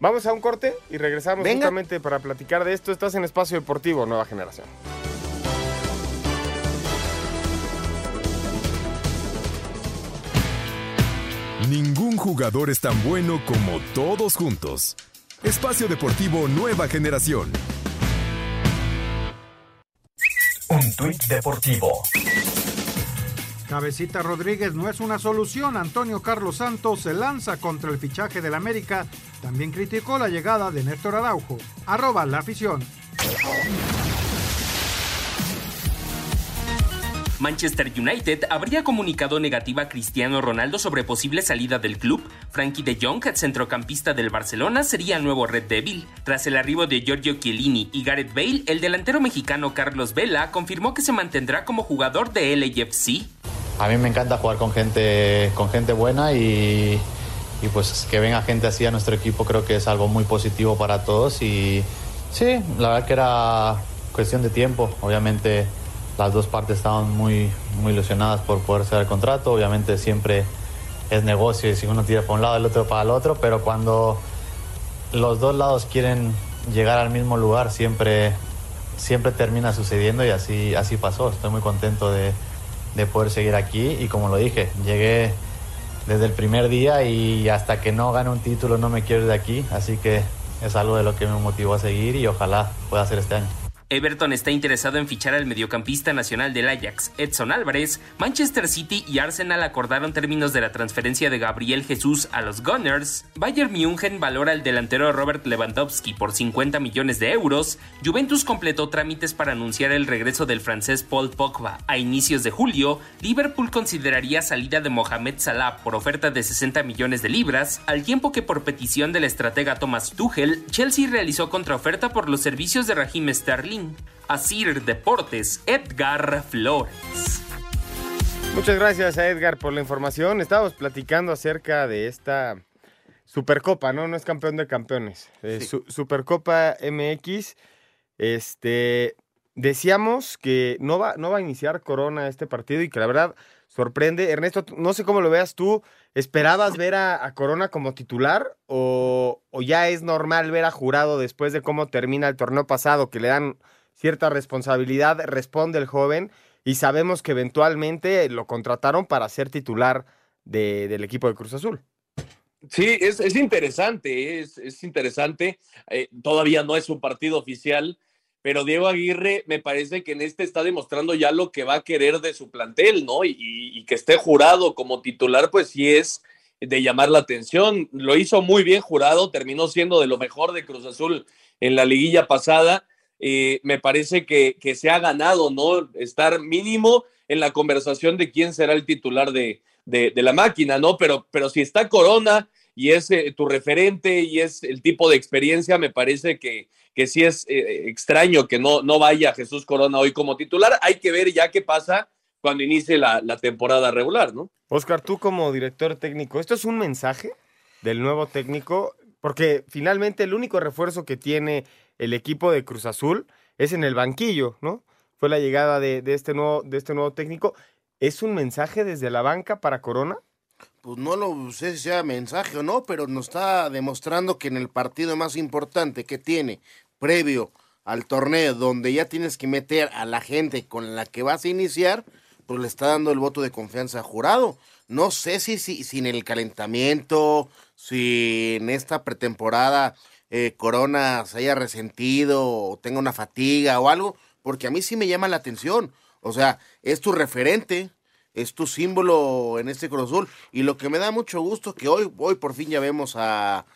Vamos a un corte y regresamos Venga. justamente para platicar de esto. Estás en Espacio Deportivo Nueva Generación. Ningún jugador es tan bueno como todos juntos. Espacio Deportivo Nueva Generación. Un tuit deportivo. Cabecita Rodríguez no es una solución. Antonio Carlos Santos se lanza contra el fichaje del América. También criticó la llegada de Néstor Araujo. Arroba la afición. Manchester United habría comunicado negativa a Cristiano Ronaldo sobre posible salida del club. Frankie de Jong, centrocampista del Barcelona, sería el nuevo Red Devil. Tras el arribo de Giorgio Chiellini y Gareth Bale, el delantero mexicano Carlos Vela confirmó que se mantendrá como jugador de LAFC. A mí me encanta jugar con gente, con gente buena y, y pues que venga gente así a nuestro equipo creo que es algo muy positivo para todos y sí, la verdad que era cuestión de tiempo. Obviamente las dos partes estaban muy, muy ilusionadas por poder hacer el contrato. Obviamente siempre es negocio y si uno tira para un lado, el otro para el otro, pero cuando los dos lados quieren llegar al mismo lugar, siempre, siempre termina sucediendo y así, así pasó. Estoy muy contento de, de poder seguir aquí y como lo dije, llegué desde el primer día y hasta que no gane un título no me quiero ir de aquí, así que es algo de lo que me motivó a seguir y ojalá pueda hacer este año. Everton está interesado en fichar al mediocampista nacional del Ajax, Edson Álvarez. Manchester City y Arsenal acordaron términos de la transferencia de Gabriel Jesús a los Gunners. Bayern München valora al delantero Robert Lewandowski por 50 millones de euros. Juventus completó trámites para anunciar el regreso del francés Paul Pogba. A inicios de julio, Liverpool consideraría salida de Mohamed Salah por oferta de 60 millones de libras, al tiempo que por petición del estratega Thomas Tuchel, Chelsea realizó contraoferta por los servicios de Raheem Sterling. Asir Deportes, Edgar Flores. Muchas gracias a Edgar por la información. Estábamos platicando acerca de esta Supercopa, ¿no? No es campeón de campeones. Eh, Sí. Su- Supercopa MX. Este. Decíamos que no va, no va a iniciar Corona este partido y que la verdad sorprende. Ernesto, no sé cómo lo veas tú. ¿Esperabas ver a, a Corona como titular o, ya es normal ver a Jurado después de cómo termina el torneo pasado, que le dan cierta responsabilidad, responde el joven y sabemos que eventualmente lo contrataron para ser titular de- del equipo de Cruz Azul? Sí, es, es interesante, es, es interesante. Eh, todavía no es un partido oficial, pero Diego Aguirre me parece que en este está demostrando ya lo que va a querer de su plantel, ¿no? Y, y que esté jurado como titular, pues sí es de llamar la atención. Lo hizo muy bien jurado, terminó siendo de lo mejor de Cruz Azul en la liguilla pasada. Eh, me parece que, que se ha ganado, ¿no? Estar mínimo en la conversación de quién será el titular de, de, de la máquina, ¿no? Pero, pero si está Corona y es eh, tu referente y es el tipo de experiencia, me parece que, que sí es eh, extraño que no, no vaya Jesús Corona hoy como titular. Hay que ver ya qué pasa cuando inicie la, la temporada regular, ¿no? Oscar, tú como director técnico, ¿esto es un mensaje del nuevo técnico? Porque finalmente el único refuerzo que tiene el equipo de Cruz Azul es en el banquillo, ¿no? Fue la llegada de, de este, nuevo, de este nuevo técnico. ¿Es un mensaje desde la banca para Corona? Pues no lo sé si sea mensaje o no, pero nos está demostrando que en el partido más importante que tiene previo al torneo, donde ya tienes que meter a la gente con la que vas a iniciar, pues le está dando el voto de confianza jurado. No sé si, si, si en el calentamiento, si en esta pretemporada eh, Corona se haya resentido o tenga una fatiga o algo, porque a mí sí me llama la atención. O sea, es tu referente, es tu símbolo en este Cruz Azul. Y lo que me da mucho gusto que hoy, hoy por fin ya vemos a,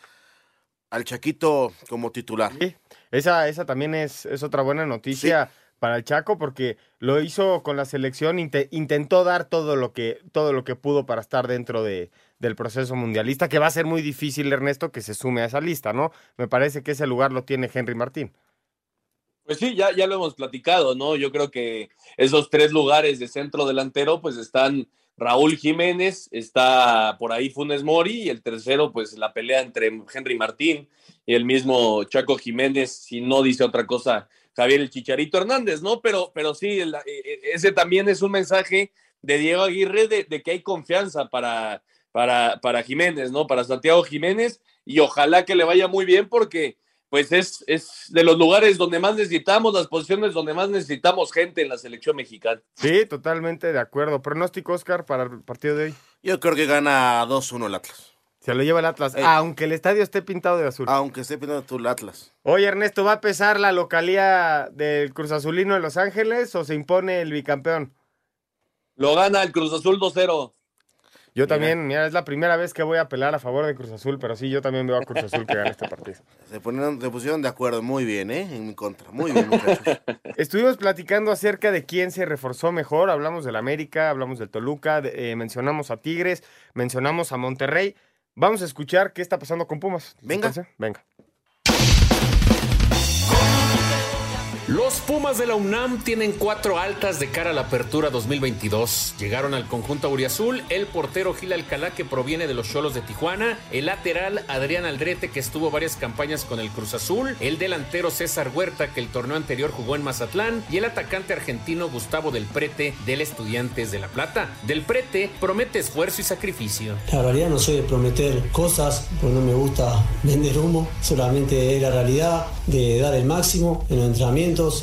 al Chaquito como titular. Sí, esa, esa también es, es otra buena noticia para el Chaco porque lo hizo con la selección, intentó dar todo lo que todo lo que pudo para estar dentro de, del proceso mundialista, que va a ser muy difícil, Ernesto, que se sume a esa lista, ¿no? Me parece que ese lugar lo tiene Henry Martín. Pues sí, ya, ya lo hemos platicado, ¿no? Yo creo que esos tres lugares de centro delantero, pues están Raúl Jiménez, está por ahí Funes Mori, y el tercero, pues la pelea entre Henry Martín y el mismo Chaco Jiménez, si no dice otra cosa, Javier el Chicharito Hernández, ¿no? Pero, pero sí, e, e, ese también es un mensaje de Diego Aguirre de, de que hay confianza para, para, para Jiménez, ¿no? Para Santiago Jiménez, y ojalá que le vaya muy bien porque pues es, es de los lugares donde más necesitamos, las posiciones donde más necesitamos gente en la selección mexicana. Sí, totalmente de acuerdo. Pronóstico, Oscar, para el partido de hoy. Yo creo que gana 2-1 el Atlas. Se lo lleva el Atlas, aunque el estadio esté pintado de azul. Aunque esté pintado de azul, Atlas. Oye, Ernesto, ¿va a pesar la localía del Cruz Azulino de Los Ángeles o se impone el bicampeón? Lo gana el Cruz Azul 2-0. Yo también, mira, es la primera vez que voy a apelar a favor de Cruz Azul, pero sí, yo también veo a Cruz Azul que gane este partido. Se, pusieron de acuerdo muy bien, ¿eh? En mi contra. Muy bien, muchachos. Estuvimos platicando acerca de quién se reforzó mejor. Hablamos del América, hablamos del Toluca, eh, mencionamos a Tigres, mencionamos a Monterrey. Vamos a escuchar qué está pasando con Pumas. Venga. Venga. Los Pumas de la UNAM tienen cuatro altas de cara a la apertura 2022. Llegaron al conjunto auriazul el portero Gil Alcalá que proviene de los Cholos de Tijuana, el lateral Adrián Aldrete que estuvo varias campañas con el Cruz Azul, el delantero César Huerta que el torneo anterior jugó en Mazatlán y el atacante argentino Gustavo Del Prete del Estudiantes de La Plata. Del Prete promete esfuerzo y sacrificio. La realidad no soy de prometer cosas, porque no me gusta vender humo, solamente es la realidad de dar el máximo en los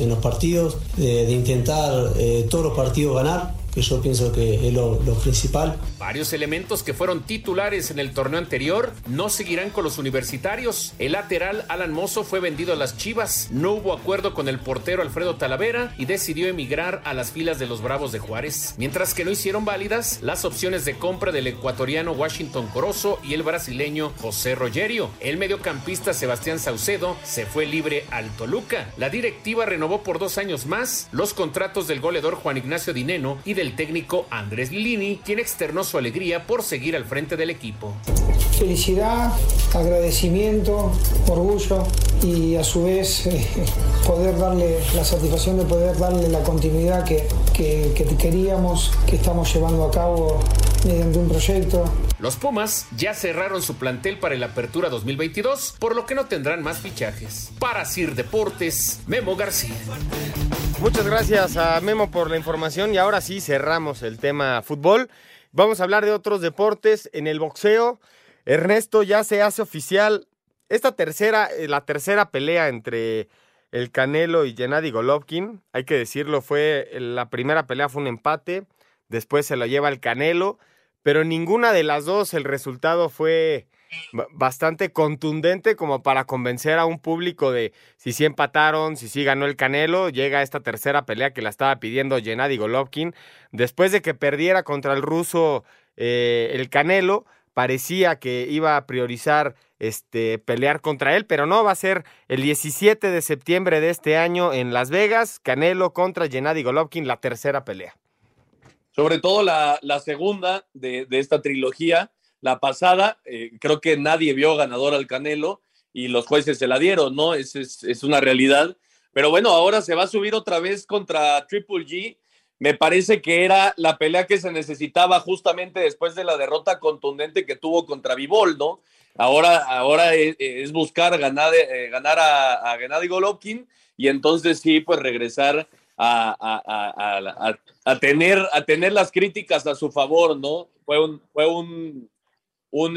en los partidos, de, intentar eh, todos los partidos ganar que yo pienso que es lo, principal. Varios elementos que fueron titulares en el torneo anterior no seguirán con los universitarios. El lateral Alan Mozo fue vendido a las Chivas, no hubo acuerdo con el portero Alfredo Talavera y decidió emigrar a las filas de los Bravos de Juárez, mientras que no hicieron válidas las opciones de compra del ecuatoriano Washington Corozo y el brasileño José Rogerio. El mediocampista Sebastián Saucedo se fue libre al Toluca. La directiva renovó por dos años más los contratos del goleador Juan Ignacio Dineno y de el técnico Andrés Lilini, quien externó su alegría por seguir al frente del equipo. Felicidad, agradecimiento, orgullo y a su vez eh, poder darle la satisfacción de poder darle la continuidad que, que queríamos, que estamos llevando a cabo mediante un proyecto. Los Pumas ya cerraron su plantel para la Apertura 2022, por lo que no tendrán más fichajes. Para Sir Deportes, Memo García. Muchas gracias a Memo por la información y ahora sí cerramos el tema fútbol. Vamos a hablar de otros deportes. En el boxeo, Ernesto ya se hace oficial esta tercera, eh, la tercera pelea entre el Canelo y Gennady Golovkin. Hay que decirlo, fue la primera pelea fue un empate, después se lo lleva el Canelo pero ninguna de las dos el resultado fue bastante contundente como para convencer a un público de si sí empataron, si sí ganó el Canelo, llega esta tercera pelea que la estaba pidiendo Gennady Golovkin, después de que perdiera contra el ruso eh, el Canelo, parecía que iba a priorizar este, pelear contra él, pero no, va a ser el 17 de septiembre de este año en Las Vegas, Canelo contra Gennady Golovkin, la tercera pelea sobre todo la, segunda de, esta trilogía, la pasada, eh, creo que nadie vio ganador al Canelo y los jueces se la dieron, ¿no? Es, es, una realidad. Pero bueno, ahora se va a subir otra vez contra Triple G. Me parece que era la pelea que se necesitaba justamente después de la derrota contundente que tuvo contra Vivol, ¿no? Ahora, ahora es, buscar ganar, eh, ganar a, a Gennady Golovkin y entonces sí, pues regresar a, a, tener, a tener las críticas a su favor, ¿no? Fue, un, fue un,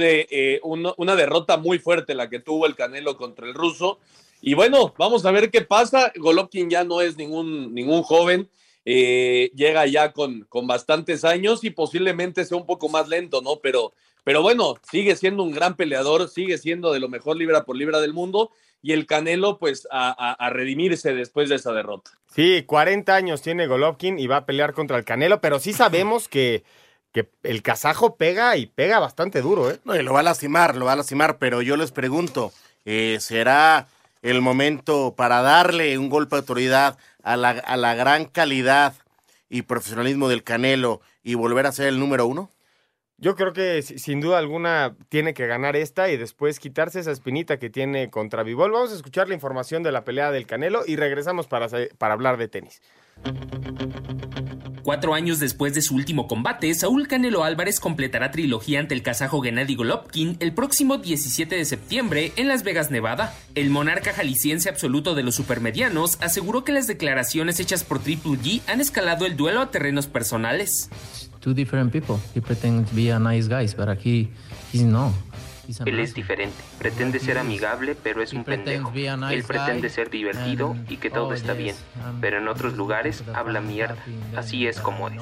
eh, eh, una derrota muy fuerte la que tuvo el Canelo contra el ruso. Y bueno, vamos a ver qué pasa. Golovkin ya no es ningún, ningún joven. Eh, llega ya con, con bastantes años y posiblemente sea un poco más lento, ¿no? Pero, pero bueno, sigue siendo un gran peleador, sigue siendo de lo mejor libra por libra del mundo y el Canelo pues a, a, redimirse después de esa derrota. Sí, 40 años tiene Golovkin y va a pelear contra el Canelo, pero sí sabemos que, que el kazajo pega y pega bastante duro, ¿eh? No, y lo va a lastimar, lo va a lastimar, pero yo les pregunto, eh, ¿será el momento para darle un golpe de autoridad a la, a la gran calidad y profesionalismo del Canelo y volver a ser el número uno? Yo creo que sin duda alguna tiene que ganar esta y después quitarse esa espinita que tiene contra Vivol. Vamos a escuchar la información de la pelea del Canelo y regresamos para, para hablar de tenis. Cuatro años después de su último combate, Saúl Canelo Álvarez completará trilogía ante el kazajo Gennady Golovkin el próximo 17 de septiembre en Las Vegas, Nevada. El monarca jalisciense absoluto de los supermedianos aseguró que las declaraciones hechas por Triple G han escalado el duelo a terrenos personales two different people. He pretends to be a nice guy, but he, he's no. Él es diferente, pretende ser amigable, pero es un pendejo. Él pretende ser divertido y que todo está bien, pero en otros lugares habla mierda. Así es como es.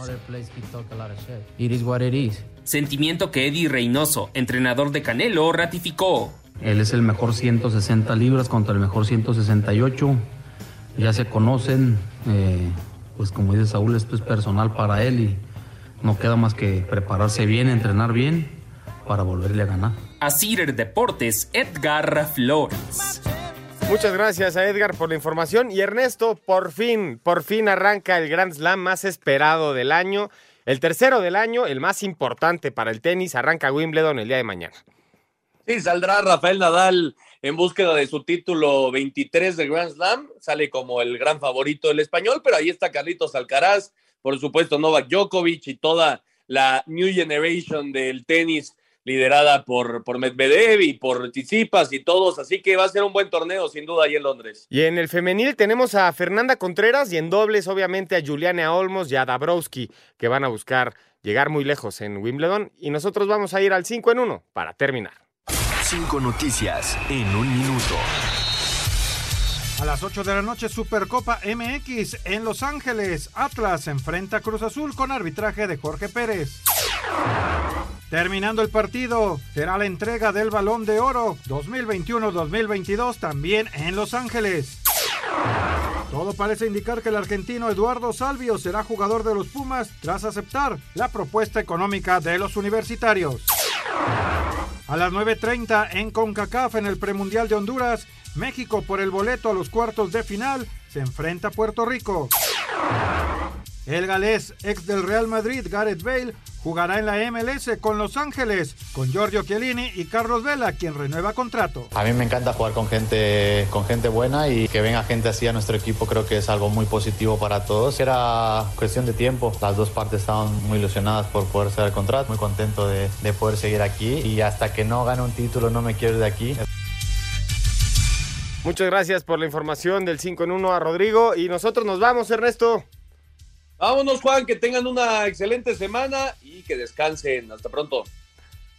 Sentimiento que Eddie Reynoso, entrenador de Canelo, ratificó. Él es el mejor 160 libras contra el mejor 168. Ya se conocen, eh, pues como dice Saúl, esto es personal para él y no queda más que prepararse bien, entrenar bien para volverle a ganar. A Cider Deportes, Edgar Flores. Muchas gracias a Edgar por la información y Ernesto, por fin, por fin arranca el Grand Slam más esperado del año, el tercero del año, el más importante para el tenis, arranca Wimbledon el día de mañana. Sí, saldrá Rafael Nadal en búsqueda de su título 23 de Grand Slam, sale como el gran favorito del español, pero ahí está Carlitos Alcaraz, por supuesto Novak Djokovic y toda la New Generation del tenis liderada por, por Medvedev y por Tsitsipas y todos, así que va a ser un buen torneo sin duda ahí en Londres. Y en el femenil tenemos a Fernanda Contreras y en dobles obviamente a Juliana Olmos y a Dabrowski que van a buscar llegar muy lejos en Wimbledon y nosotros vamos a ir al 5 en 1 para terminar. Cinco noticias en un minuto. A las 8 de la noche, Supercopa MX en Los Ángeles. Atlas enfrenta a Cruz Azul con arbitraje de Jorge Pérez. Terminando el partido, será la entrega del Balón de Oro 2021-2022 también en Los Ángeles. Todo parece indicar que el argentino Eduardo Salvio será jugador de los Pumas tras aceptar la propuesta económica de los universitarios. A las 9.30 en CONCACAF en el premundial de Honduras, México por el boleto a los cuartos de final se enfrenta a Puerto Rico. El galés, ex del Real Madrid, Gareth Bale, jugará en la MLS con Los Ángeles, con Giorgio Chiellini y Carlos Vela, quien renueva contrato. A mí me encanta jugar con gente, con gente buena y que venga gente así a nuestro equipo creo que es algo muy positivo para todos. Era cuestión de tiempo, las dos partes estaban muy ilusionadas por poder ser el contrato, muy contento de, de poder seguir aquí y hasta que no gane un título no me quiero ir de aquí. Muchas gracias por la información del 5 en 1 a Rodrigo y nosotros nos vamos, Ernesto. Vámonos, Juan, que tengan una excelente semana y que descansen. Hasta pronto.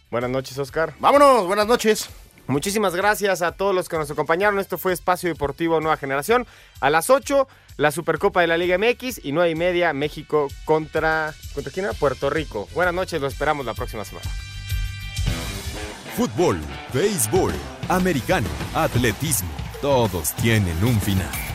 Buenas noches, Oscar. Vámonos, buenas noches. Muchísimas gracias a todos los que nos acompañaron. Esto fue Espacio Deportivo Nueva Generación. A las 8, la Supercopa de la Liga MX y 9 y media, México contra. ¿Contra quién era? Puerto Rico. Buenas noches, lo esperamos la próxima semana. Fútbol, béisbol, americano, atletismo, todos tienen un final.